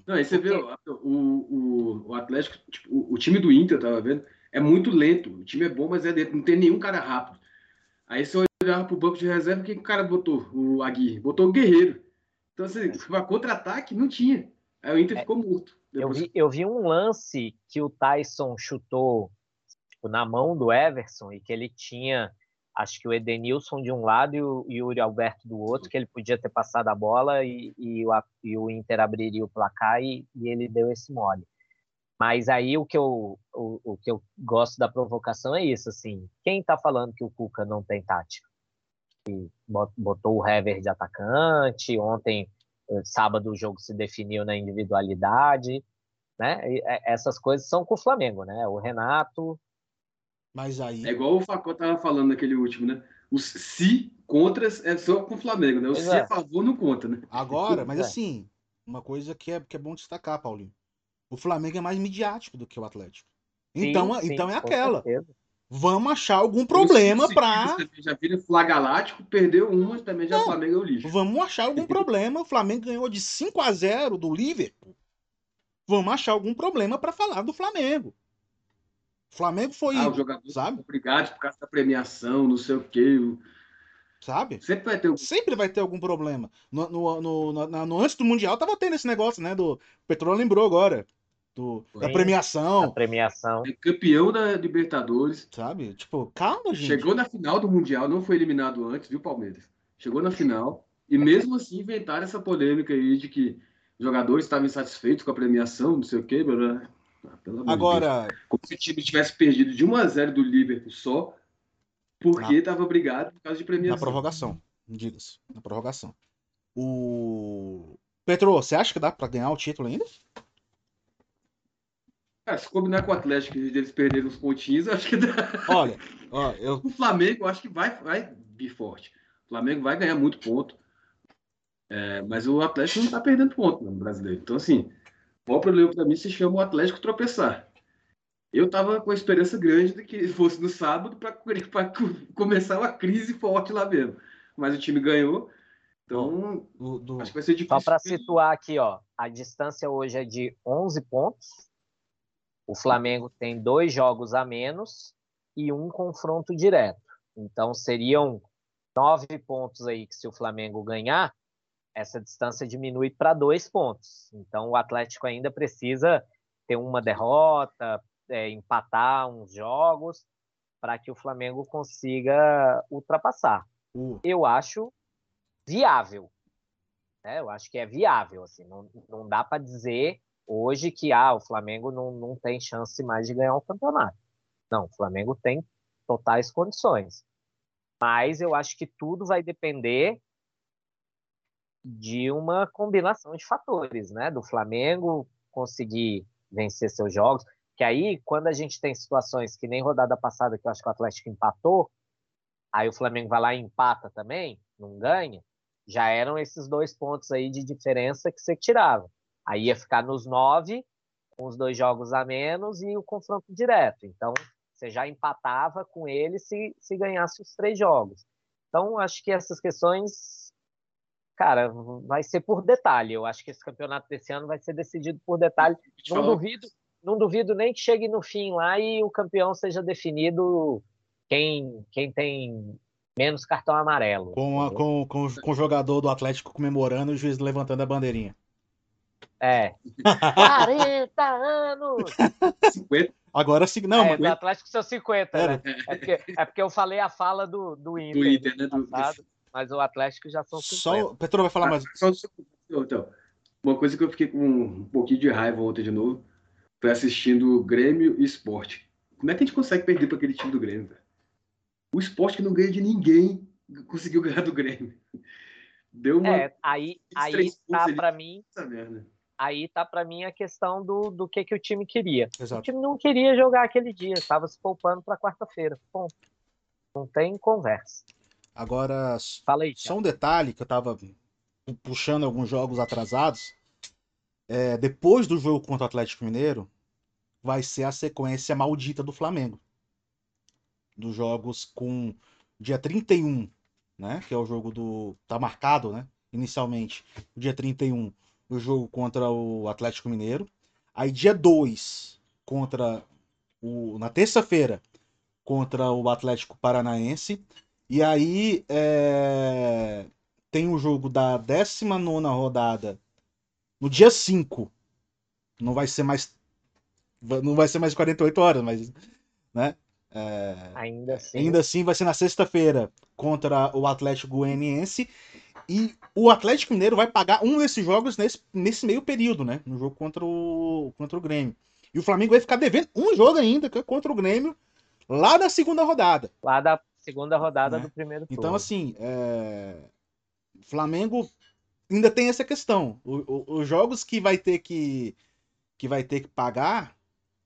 Não, aí você vê o, o, o Atlético, tipo, o, o, time do Inter, tava vendo, é muito lento. O time é bom, mas é lento. Não tem nenhum cara rápido. Aí você olhava pro banco de reserva, o que o cara botou? O Aguirre. Botou o Guerreiro. Então, assim, para contra-ataque, não tinha. Aí o Inter é, ficou morto. Eu vi, eu vi um lance que o Tyson chutou tipo, na mão do Everson e que ele tinha, acho que o Edenilson de um lado e o Yuri Alberto do outro, que ele podia ter passado a bola e, e, o, e o, Inter abriria o placar e, e, ele deu esse mole. Mas aí o que, eu, o, o que eu gosto da provocação é isso, assim, quem está falando que o Cuca não tem tática? Botou o Hever de atacante. Ontem, eh, sábado, o jogo se definiu na individualidade. Né? E é, essas coisas são com o Flamengo, né? O Renato. Mas aí. É igual o Facó estava falando naquele último, né? Os se contras é só com o Flamengo, né? O pois se é. a favor não conta, né? Agora, mas é. assim, uma coisa que é, que é bom destacar, Paulinho. O Flamengo é mais midiático do que o Atlético. Então, sim, então é aquela. Certeza vamos achar algum problema para. Já vira Flagalático, perdeu uma, também já Não, Flamengo é o lixo. Vamos achar algum problema. O Flamengo ganhou de 5 a 0 do Liverpool. Vamos achar algum problema para falar do Flamengo. O Flamengo foi. Ah, o jogador sabe? Obrigado por causa da premiação, não sei o quê. Sabe? Sempre vai ter, Sempre vai ter algum problema. No, no, no, no, no antes do Mundial tava tendo esse negócio, né? Do o Petróleo lembrou agora do, da premiação. Da premiação. É campeão da Libertadores. Sabe? Tipo, calma, gente. Chegou na final do Mundial, não foi eliminado antes, viu, Palmeiras? Chegou na final e mesmo assim inventaram essa polêmica aí de que jogadores estavam insatisfeitos com a premiação, não sei o quê. Blá, blá. Agora. Como se o time tivesse perdido de 1 a 0 do Liverpool só, porque estava brigado por causa de premiação. Na prorrogação, diga-se. Na prorrogação. O Petro, você acha que dá para ganhar o título ainda? Cara, se combinar com o Atlético e eles perderem os pontinhos, eu acho que dá. Olha, ó, eu... o Flamengo, eu acho que vai, vai vir forte. O Flamengo vai ganhar muito ponto. É, mas o Atlético não está perdendo ponto no brasileiro. Então, assim, o maior problema para mim se chama o Atlético tropeçar. Eu estava com a esperança grande de que fosse no sábado para começar uma crise forte lá mesmo. Mas o time ganhou. Então, do, do... acho que vai ser difícil. Só para situar aqui, ó, a distância hoje é de 11 pontos o Flamengo tem dois jogos a menos e um confronto direto. Então seriam nove pontos aí que se o Flamengo ganhar, essa distância diminui para dois pontos. Então o Atlético ainda precisa ter uma derrota, é, empatar uns jogos para que o Flamengo consiga ultrapassar. Uh. Eu acho viável. Né? Eu acho que é viável. Assim, não, não dá para dizer hoje que ah, o Flamengo não, não tem chance mais de ganhar o um campeonato. Não, o Flamengo tem totais condições. Mas eu acho que tudo vai depender de uma combinação de fatores, né? Do Flamengo conseguir vencer seus jogos. Que aí, quando a gente tem situações que nem rodada passada, que eu acho que o Atlético empatou, aí o Flamengo vai lá e empata também, não ganha, já eram esses dois pontos aí de diferença que você tirava. Aí ia ficar nos nove, com os dois jogos a menos e o confronto direto. Então, você já empatava com ele se, se ganhasse os três jogos. Então, acho que essas questões, cara, vai ser por detalhe. Eu acho que esse campeonato desse ano vai ser decidido por detalhe. Não duvido, não duvido nem que chegue no fim lá e o campeão seja definido quem, quem tem menos cartão amarelo. Com, a, com, com, com o jogador do Atlético comemorando e o juiz levantando a bandeirinha. É. 40 anos! 50? Agora sim. Não, é, mas... do Atlético são 50, né? É porque, é porque eu falei a fala do, do Inter. Do Inter, né? Passado, mas o Atlético já são 50. Só o Petro vai falar ah, mais. Só... Então, uma coisa que eu fiquei com um pouquinho de raiva ontem de novo foi assistindo Grêmio e Esporte. Como é que a gente consegue perder para aquele time do Grêmio? Cara? O esporte que não ganha de ninguém conseguiu ganhar do Grêmio. Deu uma. É, aí, aí tá para mim. Aí tá para mim a questão do, do que, que o time queria. Exato. O time não queria jogar aquele dia, estava se poupando para quarta-feira. Ponto. Não tem conversa. Agora, aí, só um detalhe que eu tava puxando alguns jogos atrasados. É, depois do jogo contra o Atlético Mineiro, vai ser a sequência maldita do Flamengo. Dos jogos com dia 31 né? Que é o jogo do. Tá marcado, né? Inicialmente, dia 31, o jogo contra o Atlético Mineiro. Aí, dia 2, contra o. Na terça-feira, contra o Atlético Paranaense. E aí é... tem o jogo da 19 rodada no dia 5. Não vai ser mais. Não vai ser mais 48 horas, mas. Né? É, ainda assim. Ainda assim, vai ser na sexta-feira contra o Atlético Goianiense. E o Atlético Mineiro vai pagar um desses jogos nesse, nesse meio período, né? No jogo contra o, contra o Grêmio. E o Flamengo vai ficar devendo um jogo ainda, que é contra o Grêmio, lá da segunda rodada. Lá da segunda rodada né? do primeiro turno. Então, assim, é... Flamengo ainda tem essa questão. O, o, os jogos que vai ter que, que, vai ter que pagar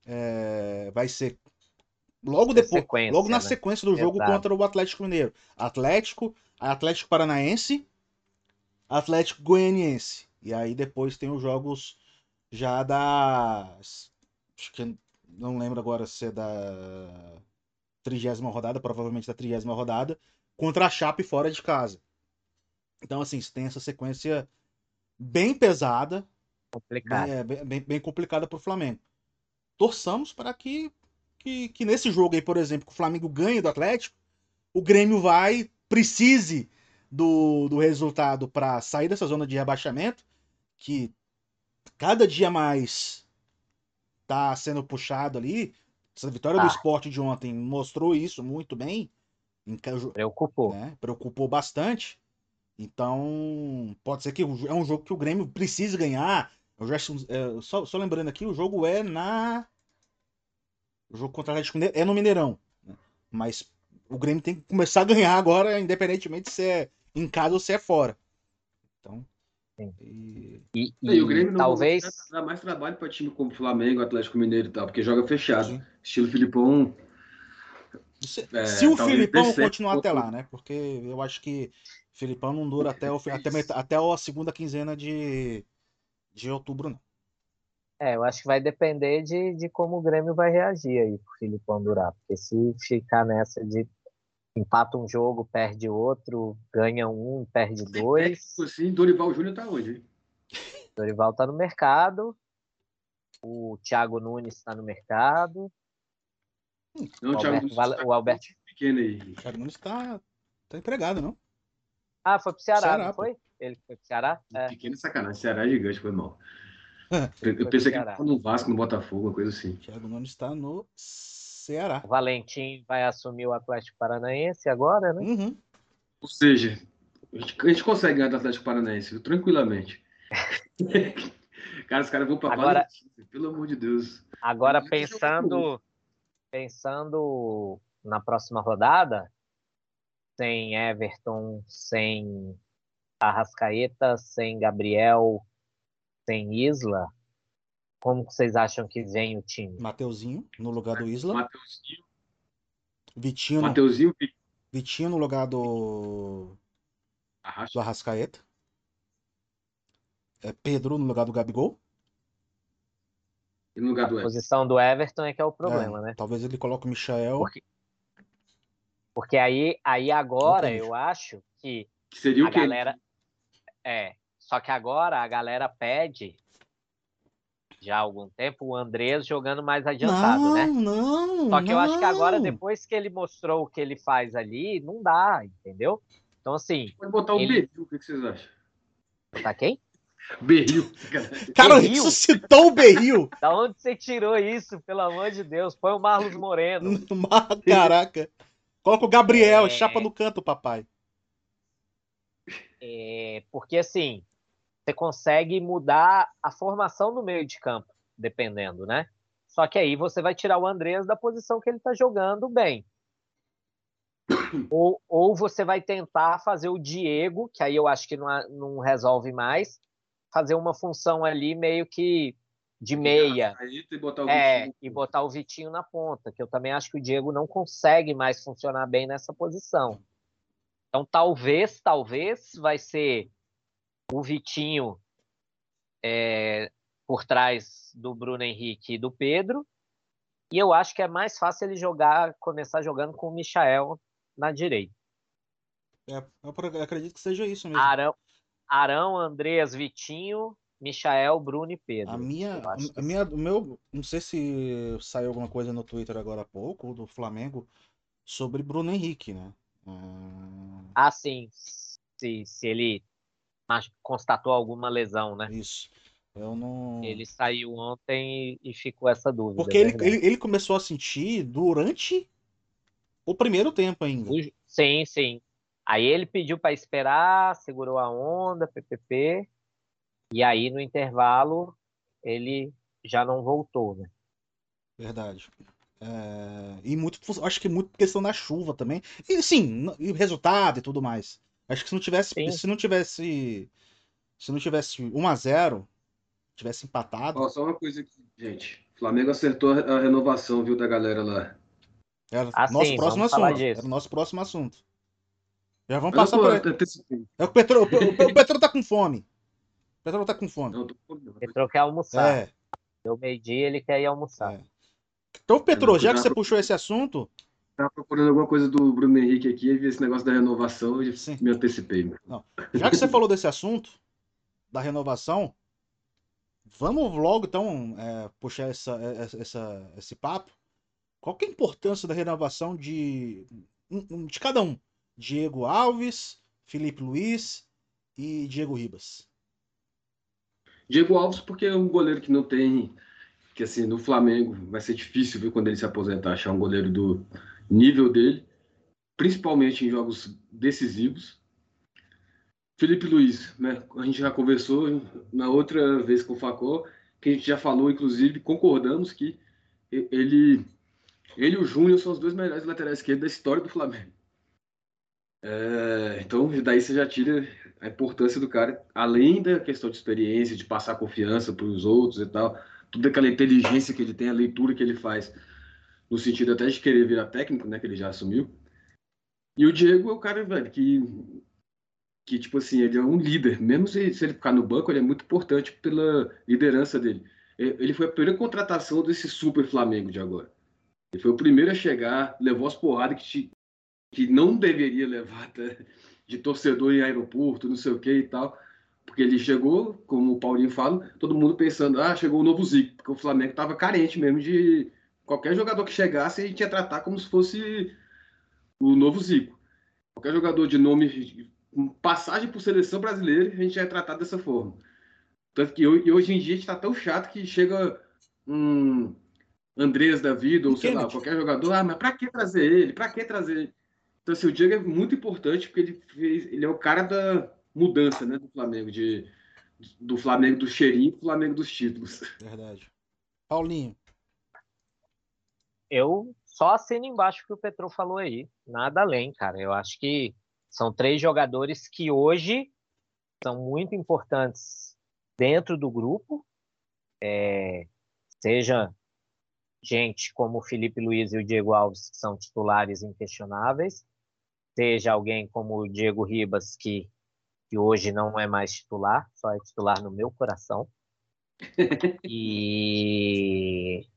é... vai ser Logo depois, logo na né? sequência do jogo Exato. contra o Atlético Mineiro. Atlético, Atlético Paranaense, Atlético Goianiense. E aí depois tem os jogos já da. Acho que não lembro agora se é da trigésima rodada, provavelmente da trigésima rodada, contra a Chape fora de casa. Então, assim, tem essa sequência bem pesada. Complicada. Bem, é, bem, bem, bem complicada para o Flamengo. Torçamos para que que, que nesse jogo aí, por exemplo, que o Flamengo ganha do Atlético, o Grêmio vai, precise do, do resultado para sair dessa zona de rebaixamento, que cada dia mais tá sendo puxado ali. Essa vitória ah. do esporte de ontem mostrou isso muito bem. Preocupou. Né? Preocupou bastante. Então, pode ser que é um jogo que o Grêmio precise ganhar. Eu já, é, só, só lembrando aqui, o jogo é na o jogo contra o Atlético Mineiro é no Mineirão. Né? Mas o Grêmio tem que começar a ganhar agora, independentemente se é em casa ou se é fora. Então. E, e, e, e o Grêmio talvez dá mais trabalho para time como Flamengo, Atlético Mineiro e tal, porque joga fechado. Sim. Estilo Filipão. Se, é, se o Filipão continuar até lá, né? Porque eu acho que o Filipão não dura até, o, até, até a segunda quinzena de, de outubro, não. É, eu acho que vai depender de, de como o Grêmio vai reagir aí pro Filipão durar. Porque se ficar nessa de empata um jogo, perde outro, ganha um, perde dois. Assim, Dorival Júnior tá onde? Dorival tá no mercado. O Thiago Nunes está no mercado. Não, o, Thiago Alberto, Nunes tá o Alberto pequeno aí. O Thiago Nunes tá, tá empregado, não? Ah, foi pro Ceará, Ceará não foi? Ele foi pro Ceará? É. Pequeno sacanagem. Ceará é gigante, foi mal. Eu pensei que ele no Vasco, no Botafogo, uma coisa assim. Thiago Nunes está no Ceará. O Valentim vai assumir o Atlético Paranaense agora, né? Uhum. Ou seja, a gente, a gente, consegue ganhar do Atlético Paranaense, tranquilamente. cara, os caras vão para agora, pelo amor de Deus. Agora, pensando, pensando na próxima rodada, sem Everton, sem Arrascaeta, sem Gabriel, sem Isla, como vocês acham que vem o time? Mateuzinho no lugar do Isla. Mateuzinho. Vitinho. Mateuzinho. Vitinho no lugar do. Arrasca. Do Arrascaeta. É Pedro no lugar do Gabigol. E no lugar do A posição do Everton é que é o problema, é, né? Talvez ele coloque o Michael. Porque, porque aí, aí agora eu acho que, que seria a o galera. É. Só que agora a galera pede já há algum tempo o Andrés jogando mais adiantado, não, né? Não, Só que não. eu acho que agora, depois que ele mostrou o que ele faz ali, não dá, entendeu? Então, assim. Pode botar ele... o Berril, o que vocês acham? Botar quem? Berril. Cara, berril? ressuscitou o Berril. da onde você tirou isso, pelo amor de Deus? Põe o Marlos Moreno. Caraca. Coloca o Gabriel, é... chapa no canto, papai. É... Porque, assim, você consegue mudar a formação do meio de campo, dependendo, né? Só que aí você vai tirar o Andrés da posição que ele está jogando bem. Ou, ou você vai tentar fazer o Diego, que aí eu acho que não, não resolve mais, fazer uma função ali meio que de meia. E botar, é, e botar o Vitinho na ponta, que eu também acho que o Diego não consegue mais funcionar bem nessa posição. Então talvez, talvez vai ser o Vitinho é, por trás do Bruno Henrique e do Pedro. E eu acho que é mais fácil ele jogar, começar jogando com o Michael na direita. É, eu acredito que seja isso mesmo. Arão, Arão Andreas, Vitinho, Michael, Bruno e Pedro. A minha, a minha, o meu, não sei se saiu alguma coisa no Twitter agora há pouco do Flamengo sobre Bruno Henrique, né? Ah, sim. Se, se ele constatou alguma lesão, né? Isso. Eu não. Ele saiu ontem e, ficou essa dúvida. Porque ele, ele, ele, começou a sentir durante o primeiro tempo ainda. Sim, sim. Aí ele pediu para esperar, segurou a onda, PPP. E aí no intervalo ele já não voltou, né? Verdade. É... E muito, acho que muito questão da chuva também. E sim, e resultado e tudo mais. Acho que se não tivesse, Sim. se não tivesse, se não tivesse 1 a 0, tivesse empatado. Ó, só uma coisa aqui, gente. O Flamengo acertou a renovação, viu, da galera lá. Era ah, nosso sim, próximo assunto. Era o nosso próximo assunto. Já vamos passar por aí. É o Petro, o, o Petro tá com fome. O Petro tá com fome. Não, fome. Petro quer almoçar. É. Deu meio-dia, ele quer ir almoçar. É. Então, Petro, já que você puxou esse assunto, Tava procurando alguma coisa do Bruno Henrique aqui e vi esse negócio da renovação e Sim. me antecipei. Não. Já que você falou desse assunto, da renovação, vamos logo então é, puxar essa, é, essa, esse papo. Qual que é a importância da renovação de, de cada um? Diego Alves, Felipe Luiz e Diego Ribas. Diego Alves, porque é um goleiro que não tem. Que assim, no Flamengo vai ser difícil ver quando ele se aposentar, achar um goleiro do, nível dele, principalmente em jogos decisivos. Felipe Luiz, né? A gente já conversou na outra vez com o Facó, que a gente já falou, inclusive, concordamos que ele, ele e o Júnior são os dois melhores laterais esquerdos da história do Flamengo. É, então, daí você já tira a importância do cara, além da questão de experiência, de passar confiança para os outros e tal, toda aquela inteligência que ele tem, a leitura que ele faz, no sentido até de querer virar técnico, né, que ele já assumiu. E o Diego é o cara, velho, que, que tipo assim, ele é um líder. Mesmo se, se ele ficar no banco, ele é muito importante pela liderança dele. Ele foi a primeira contratação desse super Flamengo de agora. Ele foi o primeiro a chegar, levou as porradas que, te, que não deveria levar até, de torcedor em aeroporto, não sei o que e tal. Porque ele chegou, como o Paulinho fala, todo mundo pensando, ah, chegou o novo Zico, porque o Flamengo estava carente mesmo de qualquer jogador que chegasse, a gente ia tratar como se fosse o novo Zico. Qualquer jogador de nome, passagem por seleção brasileira, a gente ia tratar dessa forma. Tanto que hoje em dia a gente está tão chato que chega um Andrés da vida, ou sei lá, qualquer jogador, ah, mas para que trazer ele? Para que trazer ele? Então, assim, o Diego é muito importante porque ele, fez, ele é o cara da mudança né, do Flamengo, de, do Flamengo do cheirinho pro Flamengo dos títulos. Verdade. Paulinho. Eu só assino embaixo que o Petro falou aí. Nada além, cara. Eu acho que são três jogadores que hoje são muito importantes dentro do grupo. É, seja gente como o Felipe Luiz e o Diego Alves, que são titulares inquestionáveis, seja alguém como o Diego Ribas, que, que hoje não é mais titular, só é titular no meu coração. e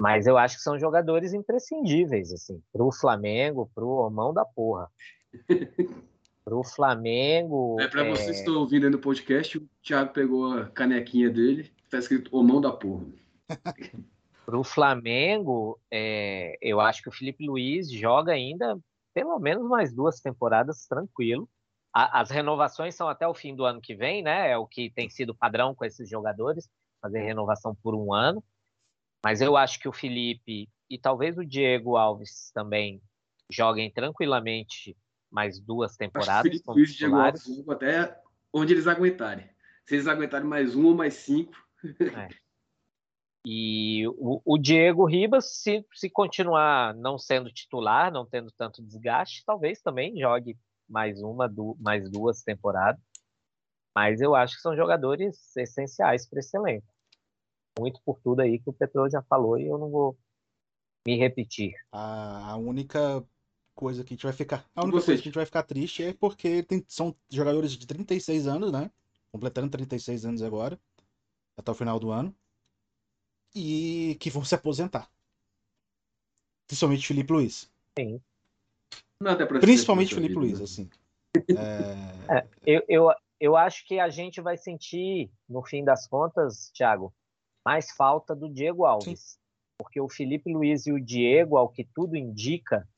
mas eu acho que são jogadores imprescindíveis assim para o Flamengo, para o mão da porra. Para o Flamengo. É para é... vocês que estão ouvindo aí no podcast, o Thiago pegou a canequinha dele, está escrito o mão da porra. Para o Flamengo, é, eu acho que o Felipe Luiz joga ainda pelo menos mais duas temporadas tranquilo. A, as renovações são até o fim do ano que vem, né? É o que tem sido padrão com esses jogadores, fazer renovação por um ano. Mas eu acho que o Felipe e talvez o Diego Alves também joguem tranquilamente mais duas temporadas. Acho que o Felipe Diego Alves até onde eles aguentarem. Se eles aguentarem mais um ou mais cinco. É. E o, o, Diego Ribas, se, se continuar não sendo titular, não tendo tanto desgaste, talvez também jogue mais uma, du mais duas temporadas. Mas eu acho que são jogadores essenciais para esse elenco. Muito por tudo aí que o Petro já falou e eu não vou me repetir. A, a única coisa que a gente vai ficar. A única coisa que a gente vai ficar triste é porque tem, são jogadores de 36 anos, né? Completando 36 anos agora, até o final do ano e que vão se aposentar. Principalmente Felipe Luiz. Sim. Principalmente Felipe Luiz, assim. É... É, eu, eu, eu acho que a gente vai sentir, no fim das contas, Thiago, mais falta do Diego Alves. Sim. Porque o Felipe Luiz e o Diego, ao que tudo indica,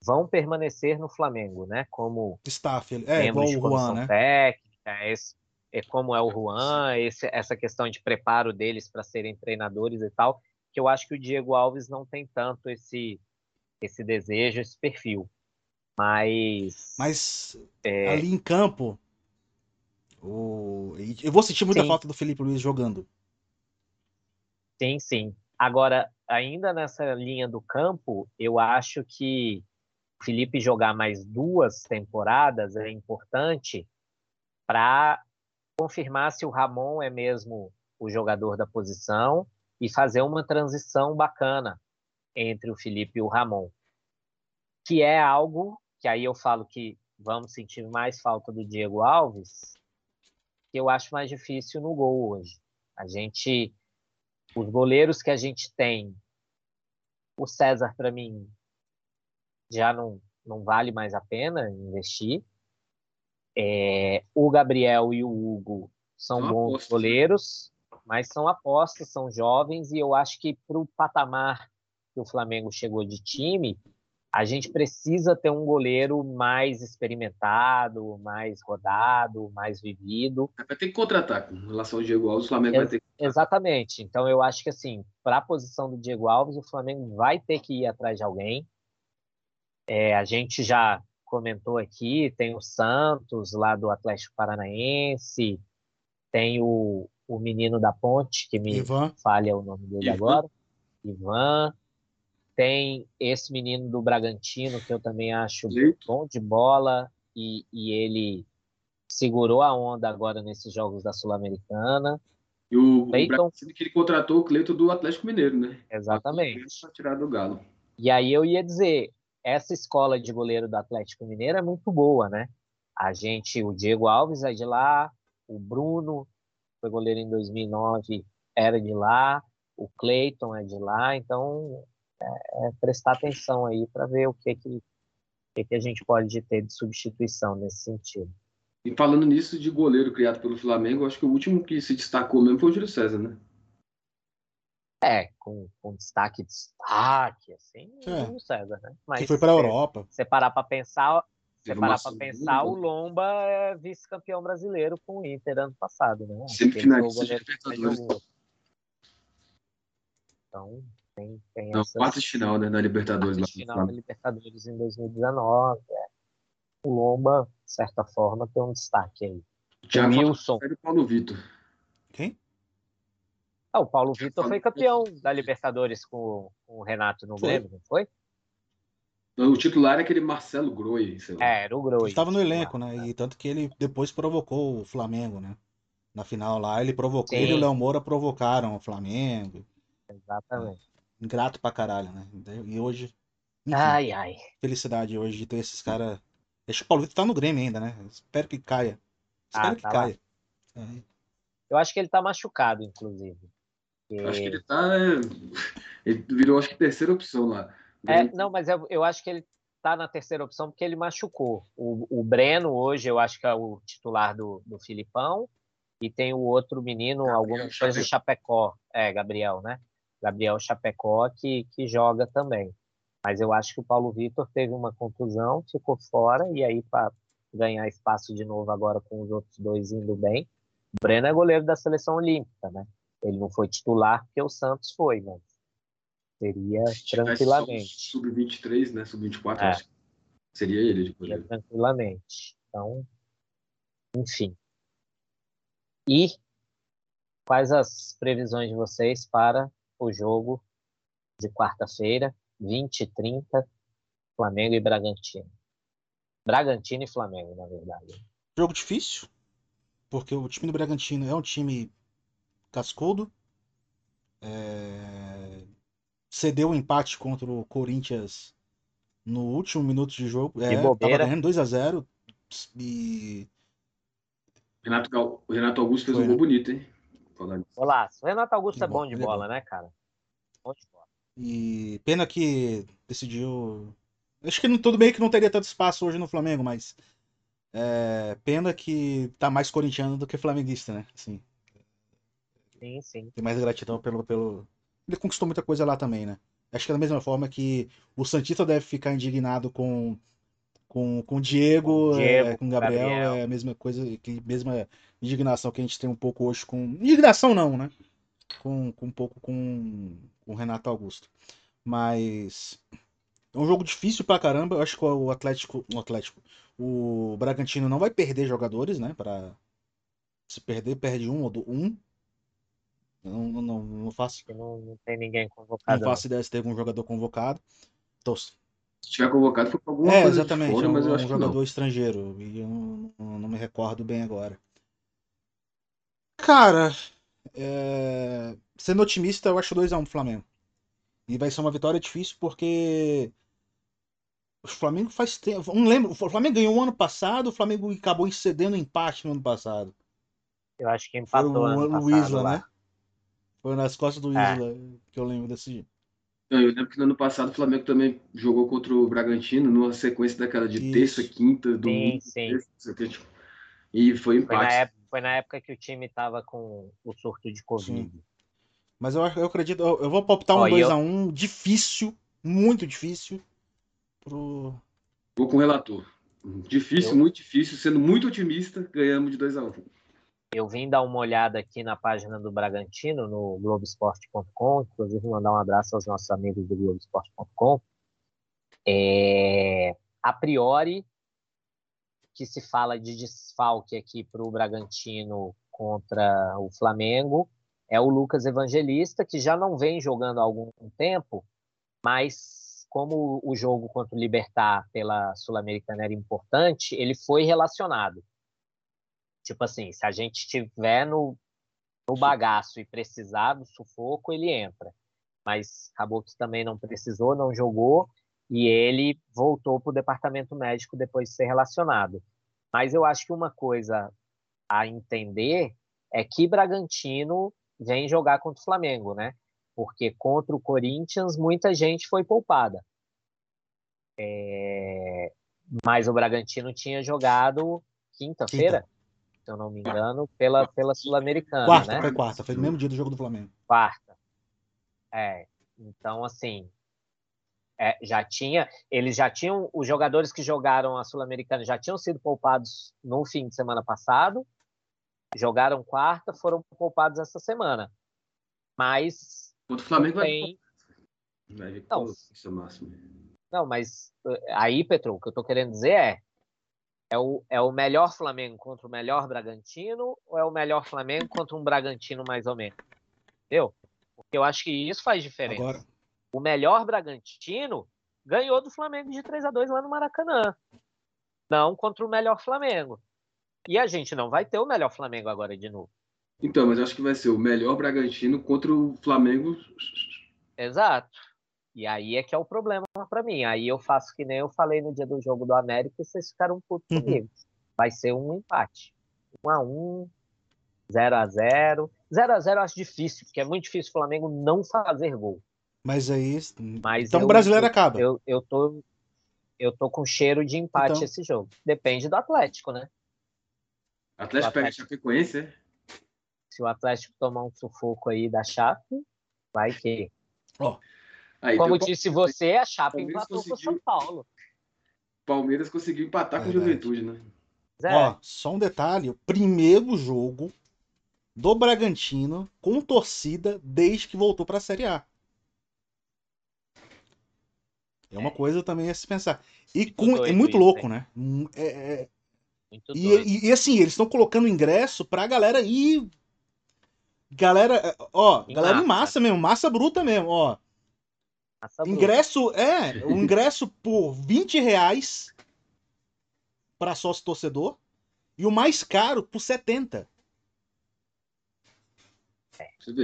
vão permanecer no Flamengo, né? Como staff, é igual o Juan, né? Técnica, esse, é como é o Juan, esse, essa questão de preparo deles para serem treinadores e tal, que eu acho que o Diego Alves não tem tanto esse esse desejo, esse perfil. Mas mas é... ali em campo o... eu vou sentir muita sim. falta do Felipe Luiz jogando. Sim, sim. Agora, ainda nessa linha do campo, eu acho que o Felipe jogar mais duas temporadas é importante para confirmar se o Ramon é mesmo o jogador da posição e fazer uma transição bacana entre o Felipe e o Ramon, que é algo que aí eu falo que vamos sentir mais falta do Diego Alves, que eu acho mais difícil no gol hoje. A gente, os goleiros que a gente tem, o César para mim já não não vale mais a pena investir. É, o Gabriel e o Hugo são bons goleiros, mas são apostas, são jovens, e eu acho que para o patamar que o Flamengo chegou de time, a gente precisa ter um goleiro mais experimentado, mais rodado, mais vivido. É, vai ter que contratar em relação ao Diego Alves, o Flamengo Ex vai ter que... Exatamente. Então eu acho que assim, para a posição do Diego Alves, o Flamengo vai ter que ir atrás de alguém. É, a gente já comentou aqui, tem o Santos, lá do Atlético Paranaense, tem o, o menino da ponte, que me Ivan. falha o nome dele Ivan. agora, Ivan. Tem esse menino do Bragantino, que eu também acho bom de bola, e, e ele segurou a onda agora nesses jogos da Sul-Americana. E o, o que ele contratou o Cleiton do Atlético Mineiro, né? Exatamente. Para tirar do Galo. E aí eu ia dizer, essa escola de goleiro do Atlético Mineiro é muito boa, né? A gente, o Diego Alves é de lá, o Bruno foi goleiro em 2009, era de lá, o Cleiton é de lá, então é, prestar atenção aí para ver o que que, que que a gente pode ter de substituição nesse sentido. E falando nisso de goleiro criado pelo Flamengo, acho que o último que se destacou mesmo foi o Júlio César, né? É, com, com destaque, destaque, assim, é. o Júlio César, né? Mas que foi para a Europa. Você parar para pensar, você parar para pensar, o Lomba é vice-campeão brasileiro com o Inter ano passado, né? Semifinalista de Libertadores. Então, tem, tem Não, essas... de final, né, na Libertadores. Quarta de final da Libertadores em 2019, é. O Lomba, de certa forma, tem um destaque aí. O Wilson. O Paulo Vitor. Quem? Ah, o Paulo Vitor foi campeão da Libertadores com, com o Renato no Grêmio, não foi? O titular é aquele Marcelo Groi. É, era o Groi. Estava no elenco, né? E tanto que ele depois provocou o Flamengo, né? Na final lá, ele provocou. Sim. Ele e o Léo Moura provocaram o Flamengo. Exatamente. Ingrato pra caralho, né? E hoje. Enfim, ai, ai. Felicidade hoje de ter esses caras. Deixa o Paulo Vitor tá no Grêmio ainda, né? Espero que caia. Espero ah, que tá caia. É. Eu acho que ele tá machucado, inclusive. Acho que ele tá. É, ele virou, acho que, terceira opção lá. É, não, mas eu, eu acho que ele tá na terceira opção porque ele machucou. O, o Breno, hoje, eu acho que é o titular do, do Filipão. E tem o outro menino, Gabriel alguma coisa do Chapecó. É, Gabriel, né? Gabriel Chapecó, que, que joga também. Mas eu acho que o Paulo Vitor teve uma contusão, ficou fora, e aí para ganhar espaço de novo agora com os outros dois indo bem. O Breno é goleiro da seleção olímpica, né? Ele não foi titular porque o Santos foi, mas seria tranquilamente. Sub-23, né? Sub-24, é. acho que seria ele de goleiro. Tranquilamente. Então, enfim. E quais as previsões de vocês para o jogo de quarta-feira, 20 e 30, Flamengo e Bragantino? Bragantino e Flamengo, na verdade. Jogo difícil, porque o time do Bragantino é um time cascudo. É... Cedeu o um empate contra o Corinthians no último minuto de jogo. É, tava ganhando 2 a 0 e Renato, o Renato Augusto fez Foi, um gol né? bonito, hein? Olá, o Renato Augusto é bom de bola, né, cara? Bom de bola. E pena que decidiu. Acho que não, tudo bem que não teria tanto espaço hoje no Flamengo, mas é, pena que tá mais corintiano do que flamenguista, né? Assim, Sim, sim. Tem mais gratidão pelo, pelo. Ele conquistou muita coisa lá também, né? Acho que é da mesma forma que o Santista deve ficar indignado com com, com o Diego, Diego é, com o Gabriel, Gabriel, é a mesma coisa, que mesma indignação que a gente tem um pouco hoje com. Indignação não, né? Com, com um pouco com, com o Renato Augusto. Mas é um jogo difícil pra caramba. Eu acho que o Atlético. O Atlético. O Bragantino não vai perder jogadores, né? Pra... Se perder, perde um ou um. Não, não, não faço. Não, não tem ninguém convocado. Não faço ideia se tem algum jogador convocado. Então, se tiver convocado foi pra alguma é, coisa exatamente, fora, é um, mas eu um acho jogador que não. estrangeiro. E eu não, não, me recordo bem agora. Cara, é... sendo otimista, eu acho 2x1 um Flamengo. E vai ser uma vitória difícil porque o Flamengo faz tempo. Não lembro, o Flamengo ganhou o ano passado, o Flamengo acabou cedendo empate no ano passado. Eu acho que empatou Foi o, ano o passado, Isla, né? Foi nas costas do é. Isla que eu lembro desse. Eu lembro que no ano passado o Flamengo também jogou contra o Bragantino, numa sequência daquela de Isso. terça, quinta, domingo. Sim, sim. Terça, e foi empate. Foi na, época, foi na época que o time estava com o surto de Covid. Sim. Mas eu, eu acredito, eu, eu vou optar um 2x1 um eu... difícil, muito difícil. Pro... Vou com o relator. Difícil, eu... muito difícil. Sendo muito otimista, ganhamos de 2x1. Um. Eu vim dar uma olhada aqui na página do Bragantino, no Globoesporte.com, inclusive mandar um abraço aos nossos amigos do Globoesporte.com. É, a priori, que se fala de desfalque aqui para o Bragantino contra o Flamengo é o Lucas Evangelista, que já não vem jogando há algum tempo, mas como o jogo contra o Libertar pela Sul-Americana era importante, ele foi relacionado. Tipo assim, se a gente estiver no, no bagaço e precisar do sufoco, ele entra. Mas acabou que também não precisou, não jogou, e ele voltou para o departamento médico depois de ser relacionado. Mas eu acho que uma coisa a entender é que Bragantino vem jogar contra o Flamengo, né? Porque contra o Corinthians muita gente foi poupada. É... Mas o Bragantino tinha jogado quinta-feira, Quinta. Se eu não me engano, pela, pela Sul-Americana. Quarta, né? foi quarta, foi no mesmo dia do jogo do Flamengo. Quarta. É. Então, assim, é, já tinha, eles já tinham, os jogadores que jogaram a Sul-Americana já tinham sido poupados no fim de semana passado, jogaram quarta, foram poupados essa semana. Mas. O Flamengo tem... vai ver não, é máximo. Não, mas eh, aí, Petro, o que eu tô querendo dizer é. É o, é o melhor Flamengo contra o melhor Bragantino ou é o melhor Flamengo contra um Bragantino mais ou menos? Entendeu? Porque eu acho que isso faz diferença. Agora, o melhor Bragantino ganhou do Flamengo de 3 a 2 lá no Maracanã. Não contra o melhor Flamengo. E a gente não vai ter o melhor Flamengo agora de novo. Então, mas acho que vai ser o melhor Bragantino contra o Flamengo. Exato. E aí é que é o problema para mim. Aí eu faço que nem eu falei no dia do jogo do América e vocês ficaram putos uhum. comigo. Vai ser um empate. 1 a 1 0 a 0 0 a 0 eu acho difícil, porque é muito difícil o Flamengo não fazer gol. Mas aí. Mas então o brasileiro acaba. Eu, eu, tô, eu tô com cheiro de empate então... esse jogo. Depende do Atlético, né? Atlético, Atlético pega Chapecoense, é? Se o Atlético tomar um sufoco aí da Chape, vai que. Oh. Aí, Como disse você, a Chape Palmeiras empatou conseguiu... com o São Paulo. Palmeiras conseguiu empatar com o Juventude, né? Ó, só um detalhe: o primeiro jogo do Bragantino com torcida desde que voltou para a Série A. É uma coisa também a se pensar. E com, é muito louco, né? É, é... E, e, e, assim, eles estão colocando ingresso pra galera ir. Galera, é, ó, em galera massa. em massa mesmo, massa bruta mesmo, ó. Massa ingresso, bruta. é, o ingresso por 20 reais pra sócio torcedor e o mais caro por 70.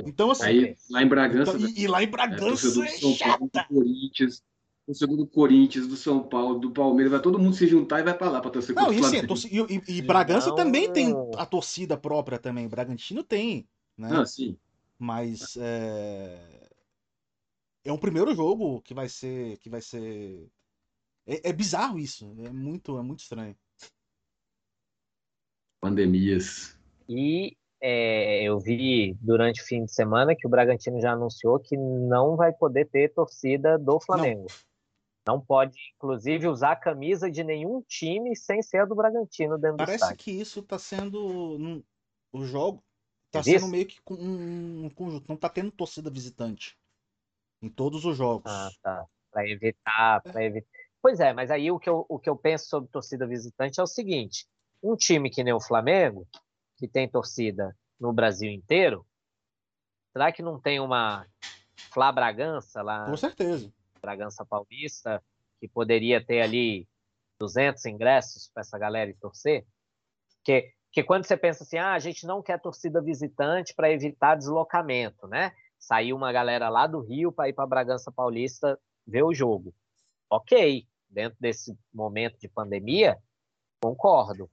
Então, assim. Aí, lá em Bragança. Então, e, e, lá em Bragança é, é chata. Corinthians, torcedor do Corinthians, do São Paulo, do Palmeiras, vai todo mundo se juntar e vai para lá para torcer Não, e, sim, e, e, e Bragança Não. também tem a torcida própria também. Bragantino tem, né? Não, sim. Mas é... é um primeiro jogo que vai ser que vai ser é, é bizarro isso, é muito é muito estranho. Pandemias. E é, eu vi durante o fim de semana que o Bragantino já anunciou que não vai poder ter torcida do Flamengo. Não. Não pode, inclusive, usar a camisa de nenhum time sem ser a do Bragantino dentro Parece do estádio. que isso está sendo. O jogo está sendo meio que um conjunto. Não está tendo torcida visitante em todos os jogos. Ah, tá. Para evitar, é. evitar. Pois é, mas aí o que, eu, o que eu penso sobre torcida visitante é o seguinte: um time que nem o Flamengo, que tem torcida no Brasil inteiro, será que não tem uma Flá Bragança lá? Com certeza. Bragança Paulista, que poderia ter ali 200 ingressos para essa galera e torcer. Que, que quando você pensa assim, ah, a gente não quer torcida visitante para evitar deslocamento, né? Saiu uma galera lá do Rio para ir para Bragança Paulista ver o jogo. Ok, dentro desse momento de pandemia, concordo.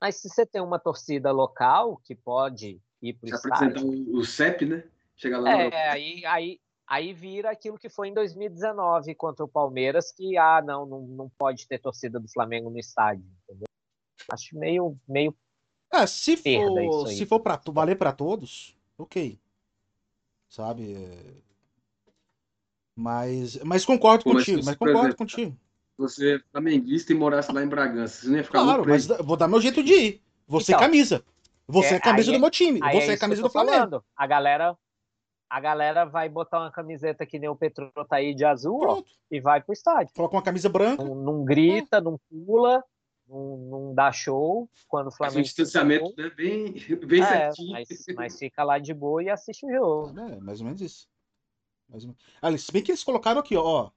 Mas se você tem uma torcida local que pode ir para o estádio... o CEP, né? Chegar lá é, aí, aí, Aí vira aquilo que foi em 2019 contra o Palmeiras, que ah, não, não, não pode ter torcida do Flamengo no estádio, entendeu? Acho meio meio é, se for, se for para valer para todos, OK. Sabe? É, mas mas concordo Pô, contigo, mas, mas concordo exemplo, contigo. Você é flamenguista e morasse lá em Bragança, você não ia ficar Claro, mas vou dar meu jeito de ir. Você então, camisa. Você é, é camisa do é meu time. Você é, é camisa do Flamengo. Falando. A galera a galera vai botar uma camiseta que nem o Petro tá aí de azul ó, e vai pro estádio. Coloca uma camisa branca. Não, não grita, é. não pula, não, não, dá show quando o Flamengo. Faz um distanciamento né? bem, bem é, certinho. Mas, mas, fica lá de boa e assiste o jogo. É, mais ou menos isso. Mais ou menos. Ali, se bem que eles colocaram aqui, ó.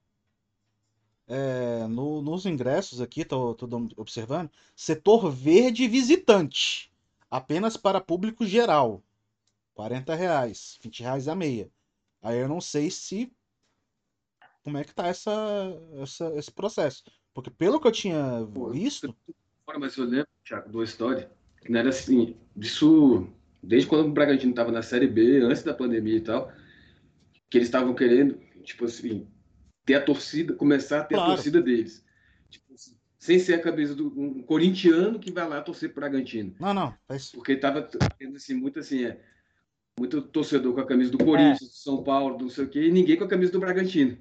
É, no- nos ingressos aqui, tô, tô observando, setor verde visitante, apenas para público geral, 40 reais, 20 reais a meia. Aí eu não sei se como é que tá essa, essa- esse processo, porque pelo que eu tinha visto, mas eu lembro, Thiago, de uma história que não era assim, disso desde quando o Bragantino estava na Série B, antes da pandemia e tal, que eles estavam querendo, tipo assim, ter a torcida, começar a ter Claro. a torcida deles. Tipo assim, sem ser a cabeça do um corintiano que vai lá torcer pro Bragantino. não, não, faz Porque tava tendo assim, muito assim, é, muito torcedor com a camisa do Corinthians, do São Paulo, do não sei o quê, e ninguém com a camisa do Bragantino.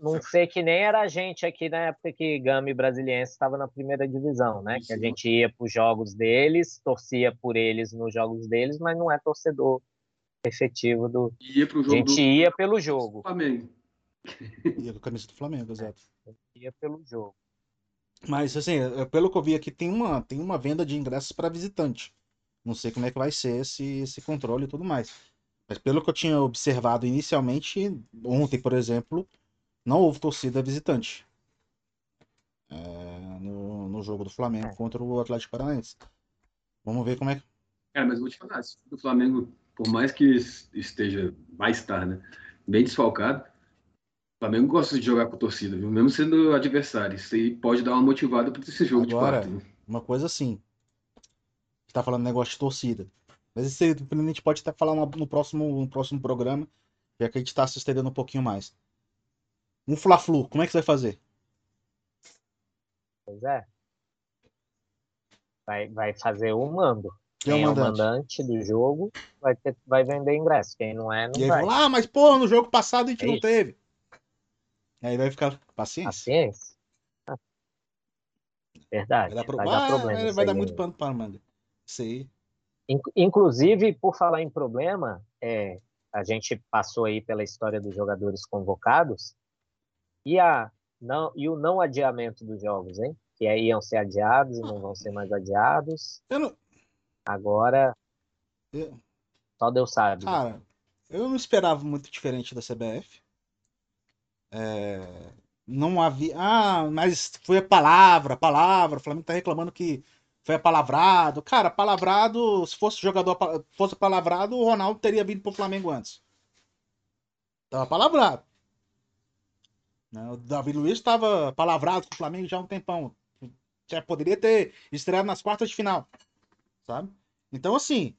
Não sei que nem era a gente aqui na época que Gama e Brasiliense estava na primeira divisão, né? Que a gente ia para os jogos deles, torcia por eles nos jogos deles, mas não é torcedor efetivo do. Ia pro A jogo gente do ia pelo jogo. Flamengo. ia com a camisa do Flamengo, exato. Ia pelo jogo. Mas assim, é, pelo que eu vi aqui, tem uma, tem uma venda de ingressos para visitante. Não sei como é que vai ser esse, esse controle e tudo mais. Mas pelo que eu tinha observado inicialmente, ontem, por exemplo, não houve torcida visitante. É, no, no jogo do Flamengo É. contra o Atlético Paranaense. Vamos ver como é que. Cara, mas vou te falar, se o Flamengo, por mais que esteja, vai estar, né, bem desfalcado, o Flamengo gosta de jogar com torcida, viu? Mesmo sendo adversário. Isso aí pode dar uma motivada para esse jogo Agora- de fato. Uma coisa assim. Você tá falando negócio de torcida. Mas isso aí a gente pode até falar no no próximo, no próximo programa, já que a gente tá se estendendo um pouquinho mais. Um Fla-Flu, como é que você vai fazer? Pois é. Vai, vai fazer o mando. Quem é o Quem é o mandante? mandante do jogo vai, ter, vai vender ingresso. Quem não é, não E vai. ah, mas porra, no jogo passado a gente É não isso. teve. Aí vai ficar paciência. Paciência. Ah. Verdade. Vai dar, pro... Vai ah, dar problema. vai, isso vai dar muito pano para manga. Isso aí. In- Inclusive, por falar em problema, é, a gente passou aí pela história dos jogadores convocados e, a, não, e o não adiamento dos jogos, hein? Que aí iam ser adiados e não vão ser mais adiados. Eu não... Agora, eu- só Deus sabe. né? Cara, eu não esperava muito diferente da CBF. É, Não havia. Ah, mas foi a palavra, a palavra. O Flamengo tá reclamando que foi apalavrado. Cara, palavrado, se fosse jogador fosse palavrado, o Ronaldo teria vindo pro Flamengo antes. Tava palavrado. Né, O Davi Luiz estava palavrado com o Flamengo já há um tempão. Já poderia ter estreado nas quartas de final. Sabe? Então, assim,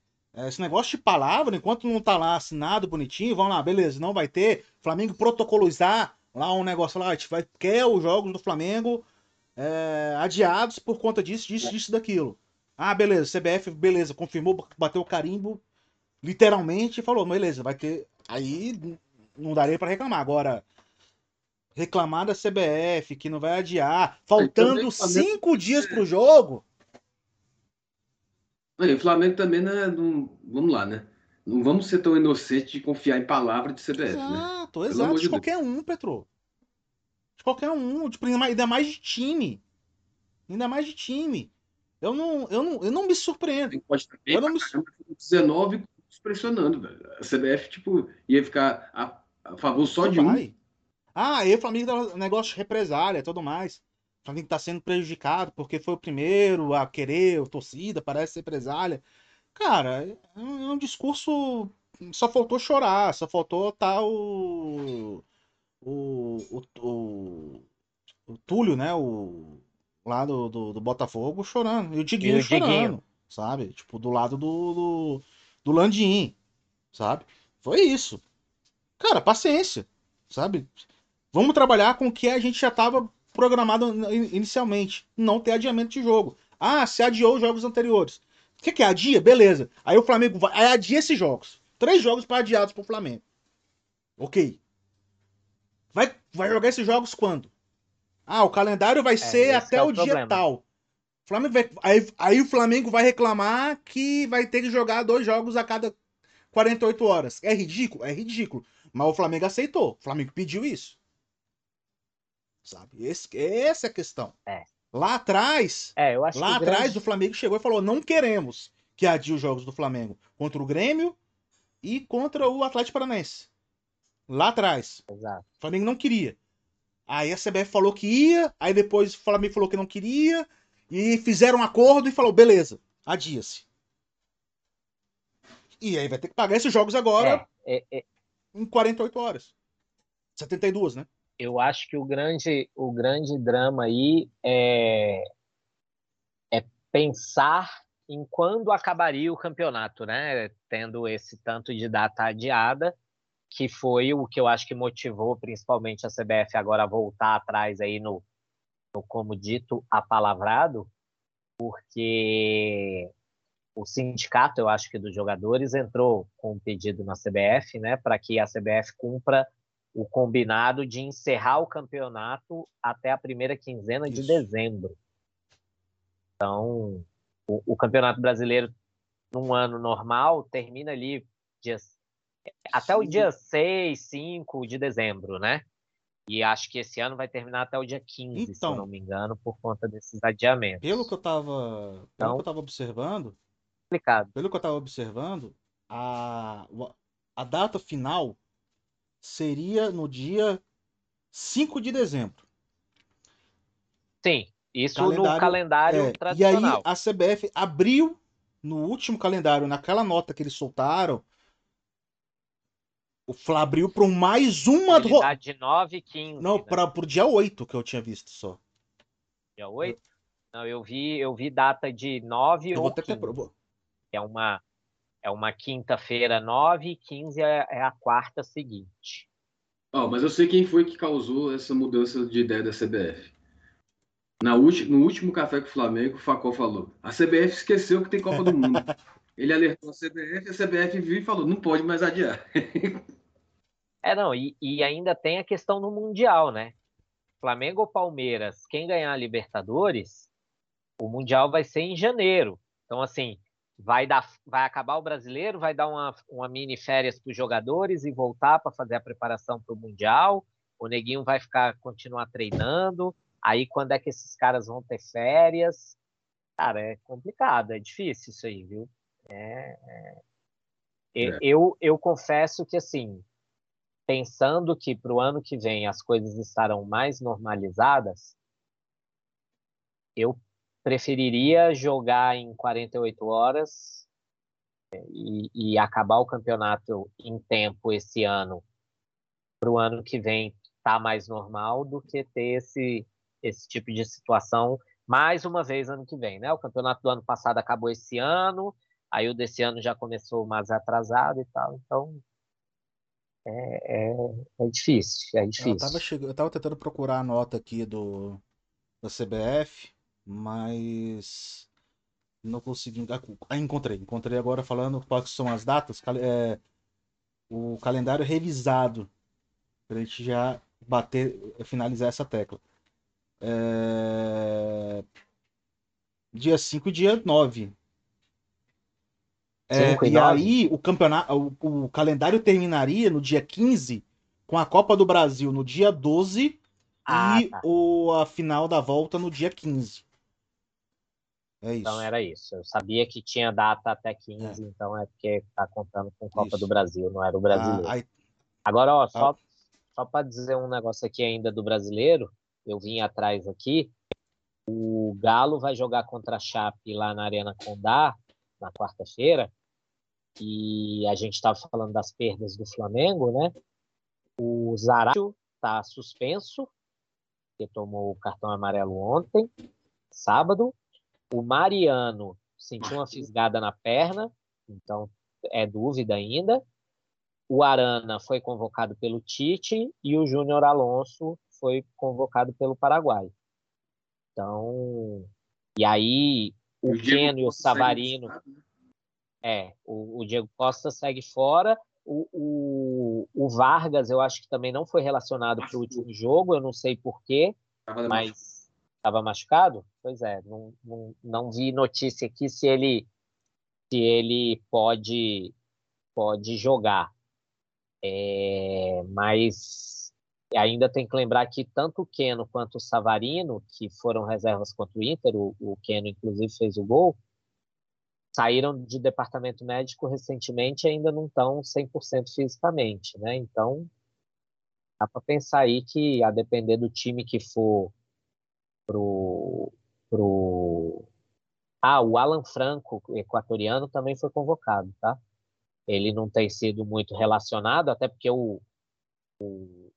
esse negócio de palavra, enquanto não tá lá assinado bonitinho, vamos lá, beleza, não vai ter. Flamengo protocolizar lá um negócio lá, a gente vai quer os jogos do Flamengo é, adiados por conta disso, disso, disso, daquilo. Ah, beleza, CBF, beleza, confirmou, bateu o carimbo, literalmente, falou, beleza, vai ter. Aí não daria pra reclamar. Agora, reclamar da CBF, que não vai adiar, faltando Flamengo- cinco dias pro jogo. Aí, o Flamengo também, né, não, vamos lá, né? Não vamos ser tão inocentes de confiar em palavra de CBF, né? Exato, amor exato. de De qualquer um, Petro. De qualquer um. Tipo, ainda mais- de time. Ainda mais de time. Eu não, eu não, eu não me surpreendo. Pode Eu não me- caramba, 19 clubes pressionando, velho. A CBF, tipo, ia ficar a, a favor só Não de um. Ah, aí o Flamengo dá negócio de represália e tudo mais. O Flamengo tá sendo prejudicado porque foi o primeiro a querer, o torcida, parece represália. Cara, é um, é um discurso. Só faltou chorar, só faltou tá o. O, o, o, o Túlio, né? O, lá do, do, do Botafogo chorando. E o Diguinho E o chorando, Diguinho. sabe? Tipo, do lado do, do, do Landim, sabe? Foi isso. Cara, paciência, sabe? Vamos trabalhar com o que a gente já estava programado in- inicialmente. Não ter adiamento de jogo. Ah, se adiou os jogos anteriores. O que, que é? Adia? Beleza. Aí o Flamengo vai. Aí adia esses jogos. Três jogos para adiados pro Flamengo. Ok. Vai, vai jogar esses jogos quando? Ah, o calendário vai ser esse até é o o dia tal. Flamengo vai, aí, aí o Flamengo vai reclamar que vai ter que jogar dois jogos a cada 48 horas. É ridículo? É ridículo. Mas o Flamengo aceitou. O Flamengo pediu isso. Sabe? Esse, essa é a questão. É. Lá atrás, É, eu acho lá o atrás grande- o Flamengo chegou e falou: não queremos que adie os jogos do Flamengo contra o Grêmio e contra o Atlético Paranaense. Lá atrás. Exato. O Flamengo não queria. Aí a CBF falou que ia, aí depois o Flamengo falou que não queria, e fizeram um acordo e falou, beleza, adia-se. E aí vai ter que pagar esses jogos agora É, é, é, em 48 horas. 72, né? Eu acho que o grande, o grande drama aí é, é pensar em quando acabaria o campeonato, né? Tendo esse tanto de data adiada, que foi o que eu acho que motivou principalmente a CBF agora a voltar atrás aí no, no como dito apalavrado, porque o sindicato, eu acho que dos jogadores, entrou com um pedido na CBF, né, para que a CBF cumpra o combinado de encerrar o campeonato até a primeira quinzena de Isso. dezembro. Então, o, o Campeonato Brasileiro, num ano normal, termina ali até o dia 6, 5 de dezembro, né? E acho que esse ano vai terminar até o dia 15, se Então. eu não me engano, por conta desses adiamentos. Pelo que eu tava, pelo Então- que eu observando, complicado. pelo que eu tava observando, a, a data final seria no dia 5 de dezembro. Sim, isso Calendário- no calendário É, e aí tradicional. a CBF abriu no último calendário, naquela nota que eles soltaram, o Fla abriu para mais uma ro- Possibilidade de 9 e 15. Não, né? para pro dia 8 que eu tinha visto só. Dia 8? Não, eu vi, eu vi data de 9 Eu vou ou até 15, ter, vou- que é uma, é uma quinta-feira 9 e 15 é, é a quarta seguinte. Ó, mas eu sei quem foi que causou essa mudança de ideia da CBF. Na ulti- no último café com o Flamengo, o Facol falou: a CBF esqueceu que tem Copa do Mundo. Ele alertou a CBF, a CBF viu e falou: não pode mais adiar. É, não, e, e ainda tem a questão no Mundial, né? Flamengo ou Palmeiras, quem ganhar a Libertadores, o Mundial vai ser em janeiro. Então, assim, vai, dar, vai acabar o brasileiro, vai dar uma, uma mini férias para os jogadores e voltar para fazer a preparação para o Mundial. O Neguinho vai ficar continuar treinando. Aí, quando é que esses caras vão ter férias? Cara, é complicado, é difícil isso aí, viu? É, é... Eu, É. eu, eu confesso que, assim, pensando que para o ano que vem as coisas estarão mais normalizadas, eu preferiria jogar em 48 horas é, e, e acabar o campeonato em tempo esse ano para o ano que vem estar mais normal do que ter esse, esse tipo de situação mais uma vez ano que vem, né? O campeonato do ano passado acabou esse ano, aí o desse ano já começou mais atrasado e tal, então é, é, é difícil, é Eu difícil. eu tava tentando procurar a nota aqui do da CBF, mas não consegui. Ah, ah, encontrei, encontrei agora falando quais são as datas, é, o calendário revisado, pra gente já bater, finalizar essa tecla. É, Dia 5 e dia 9. É, e e aí o campeonato, o, o calendário terminaria no dia 15 com a Copa do Brasil no dia 12 Ah, e tá. o, a final da volta no dia 15. É isso. Então era isso. Eu sabia que tinha data até 15, então é porque tá contando com Copa Isso. do Brasil, não era o Ah, brasileiro. aí- Agora, ó, só, só para dizer um negócio aqui ainda do brasileiro, eu vim atrás aqui. O Galo vai jogar contra a Chape lá na Arena Condá, na quarta-feira, e a gente estava falando das perdas do Flamengo, né? O Zaratio está suspenso, porque tomou o cartão amarelo ontem, sábado. O Mariano sentiu uma fisgada na perna, então é dúvida ainda. O Arana foi convocado pelo Tite e o Júnior Alonso foi convocado pelo Paraguai. Então, e aí o, Keno e o Savarino, né? é, o, o Diego Costa segue fora. O, o, o Vargas, eu acho que também não foi relacionado para o último jogo, eu não sei porquê, mas estava machucado? Pois é, não, não, não vi notícia aqui se ele se ele pode pode jogar. É, mas ainda tem que lembrar que tanto o Keno quanto o Savarino, que foram reservas contra o Inter, o, o Keno inclusive fez o gol, saíram de departamento médico recentemente e ainda não estão 100% fisicamente, né? Então, Dá para pensar aí que, a depender do time que for pro, pro... Ah, o Alan Franco, equatoriano, também foi convocado, tá? Ele não tem sido muito relacionado, até porque o, o...